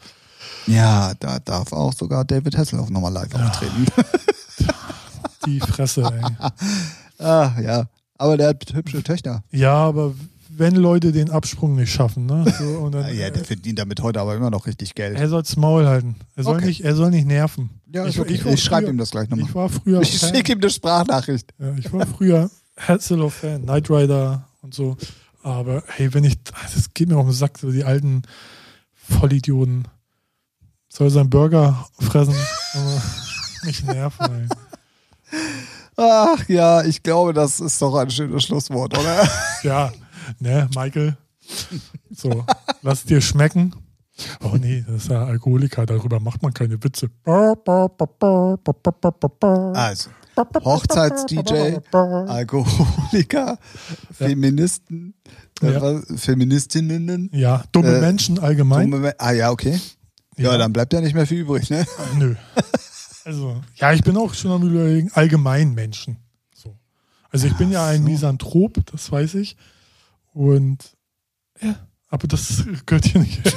Ja, da darf auch sogar David Hasselhoff nochmal live auftreten. Die Fresse, ey. ah, ja. Aber der hat hübsche Töchter. Ja, aber wenn Leute den Absprung nicht schaffen, ne? So, dann, Ja, der verdient damit heute aber immer noch richtig Geld. er soll's Maul halten. Er soll, Okay. nicht, er soll nicht nerven. Ja, ich, okay. ich, war Ich schreibe ihm das gleich nochmal. Ich war früher Ich schicke ihm eine Sprachnachricht. Ja, ich war früher Hasselhoff-Fan, Knight Rider und so. Aber hey, wenn ich, das geht mir auf den Sack, so die alten Vollidioten. Soll sein Burger fressen, aber nicht nerven, ey. Ach ja, ich glaube, das ist doch ein schönes Schlusswort, oder? Ja, ne, Michael. So, lass dir schmecken. Oh nee, das ist ja Alkoholiker, darüber macht man keine Witze. Also, Hochzeits-DJ, Alkoholiker, Feministen, äh, Ja. Feministinnen. Ja, dumme Äh, Menschen allgemein. Dumme Me- ah ja, okay. Ja, dann bleibt ja nicht mehr viel übrig, ne? Nö. Also, ja, ich bin auch schon am überlegen, allgemein Menschen. So. Also ich bin ja ein Misanthrop, das weiß ich. Und ja, aber das gehört hier nicht her.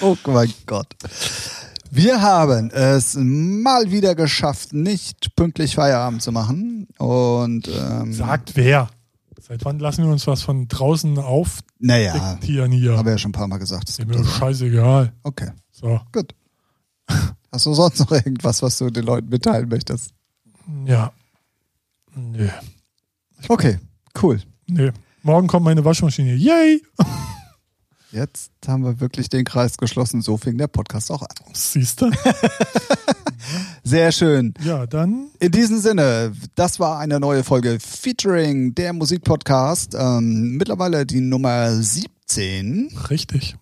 Oh mein Gott. Wir haben es mal wieder geschafft, nicht pünktlich Feierabend zu machen. Und ähm, Sagt wer? Seit wann lassen wir uns was von draußen naja, aufdiktieren hier? habe ja schon ein paar Mal gesagt. Das Ist mir scheißegal. Okay, So, gut. Hast du sonst noch irgendwas, was du den Leuten mitteilen möchtest? ja. Nö. Okay, cool. Nö. Morgen kommt meine Waschmaschine. Yay! Jetzt haben wir wirklich den Kreis geschlossen. So fing der Podcast auch an. Siehst du? Sehr schön. Ja, dann In diesem Sinne, das war eine neue Folge Featuring der Musikpodcast. Ähm, mittlerweile die Nummer 17. richtig.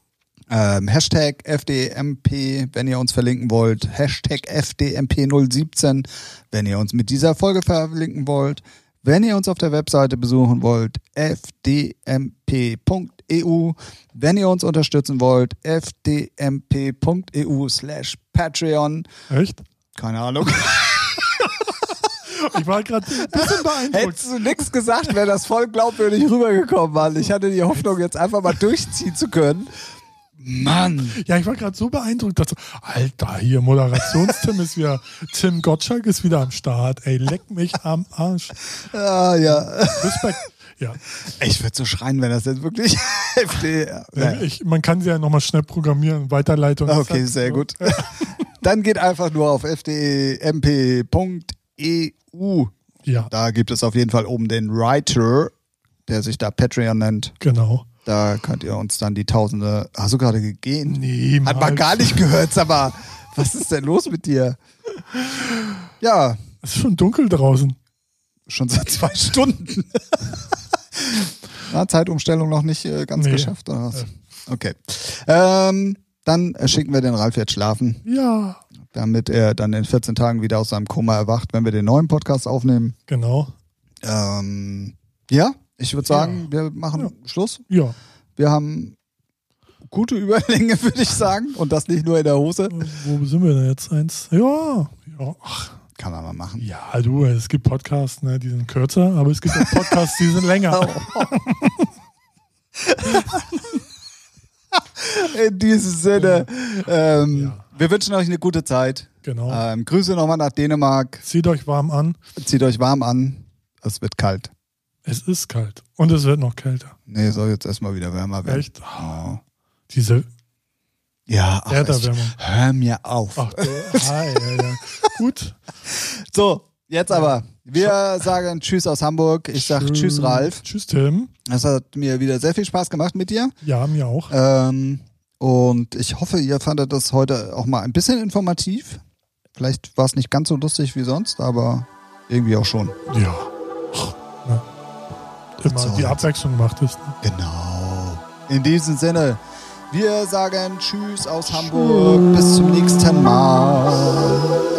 Ähm, Hashtag FDMP, wenn ihr uns verlinken wollt. Hashtag FDMP017, wenn ihr uns mit dieser Folge verlinken wollt. Wenn ihr uns auf der Webseite besuchen wollt, fdmp.eu. Wenn ihr uns unterstützen wollt, fdmp.eu slash Patreon. Echt? Keine Ahnung. Ich war gerade ein bisschen beeindruckt. Hättest du nichts gesagt, wäre das voll glaubwürdig rübergekommen, Mann. Ich hatte die Hoffnung, jetzt einfach mal durchziehen zu können. Mann. Ja, ich war gerade so beeindruckt, so, Alter, hier Moderationsteam ist wieder, Tim Gottschalk ist wieder am Start. Ey, leck mich am Arsch. Ah, ja. Respekt. Ja, Ich würde so schreien, wenn das jetzt wirklich FD. Naja. ich, man kann sie ja nochmal schnell programmieren, Weiterleitung. Okay, sehr gut. Dann geht einfach nur auf fdmp.eu. Ja, Da gibt es auf jeden Fall oben den Writer, der sich da Patreon nennt. genau. Da könnt ihr uns dann die Tausende. Hast du gerade gegeben? Niemals. Hat man gar nicht gehört, sag mal. Was ist denn los mit dir? Ja, Es ist schon dunkel draußen. schon seit zwei Stunden. Na, Zeitumstellung noch nicht äh, ganz Nee. geschafft, oder was? Okay. Ähm, dann äh, schicken wir den Ralf jetzt schlafen, Ja, damit er dann in 14 Tagen wieder aus seinem Koma erwacht, wenn wir den neuen Podcast aufnehmen. genau. Ähm, ja, ich würde sagen, wir machen Ja. Schluss. Ja. Wir haben gute Überlänge, würde ich sagen. Und das nicht nur in der Hose. Wo sind wir denn jetzt? Eins? Ja. Ja. Ach, Kann man mal machen. ja, du, es gibt Podcasts, ne, die sind kürzer, aber es gibt auch Podcasts, die sind länger. In diesem Sinne, ähm, Ja. wir wünschen euch eine gute Zeit. Genau. Ähm, Grüße nochmal nach Dänemark. Zieht euch warm an. Zieht euch warm an. Es wird kalt. Es ist kalt. Und es wird noch kälter. Nee, soll jetzt erstmal wieder wärmer werden. Echt? Oh. Diese Ja, ach, ich, hör mir auf. Ach, du, hi, ja, ja. Gut. So, jetzt aber. Wir sagen Tschüss aus Hamburg. Ich sag Tschüss, Ralf. Tschüss, Tim. Es hat mir wieder sehr viel Spaß gemacht mit dir. Ja, mir auch. Ähm, und ich hoffe, ihr fandet das heute auch mal ein bisschen informativ. Vielleicht war es nicht ganz so lustig wie sonst, aber irgendwie auch schon. Ja. Immer So, die. Abwechslung macht es. Ne? Genau. In diesem Sinne, wir sagen Tschüss aus Hamburg. Bis zum nächsten Mal.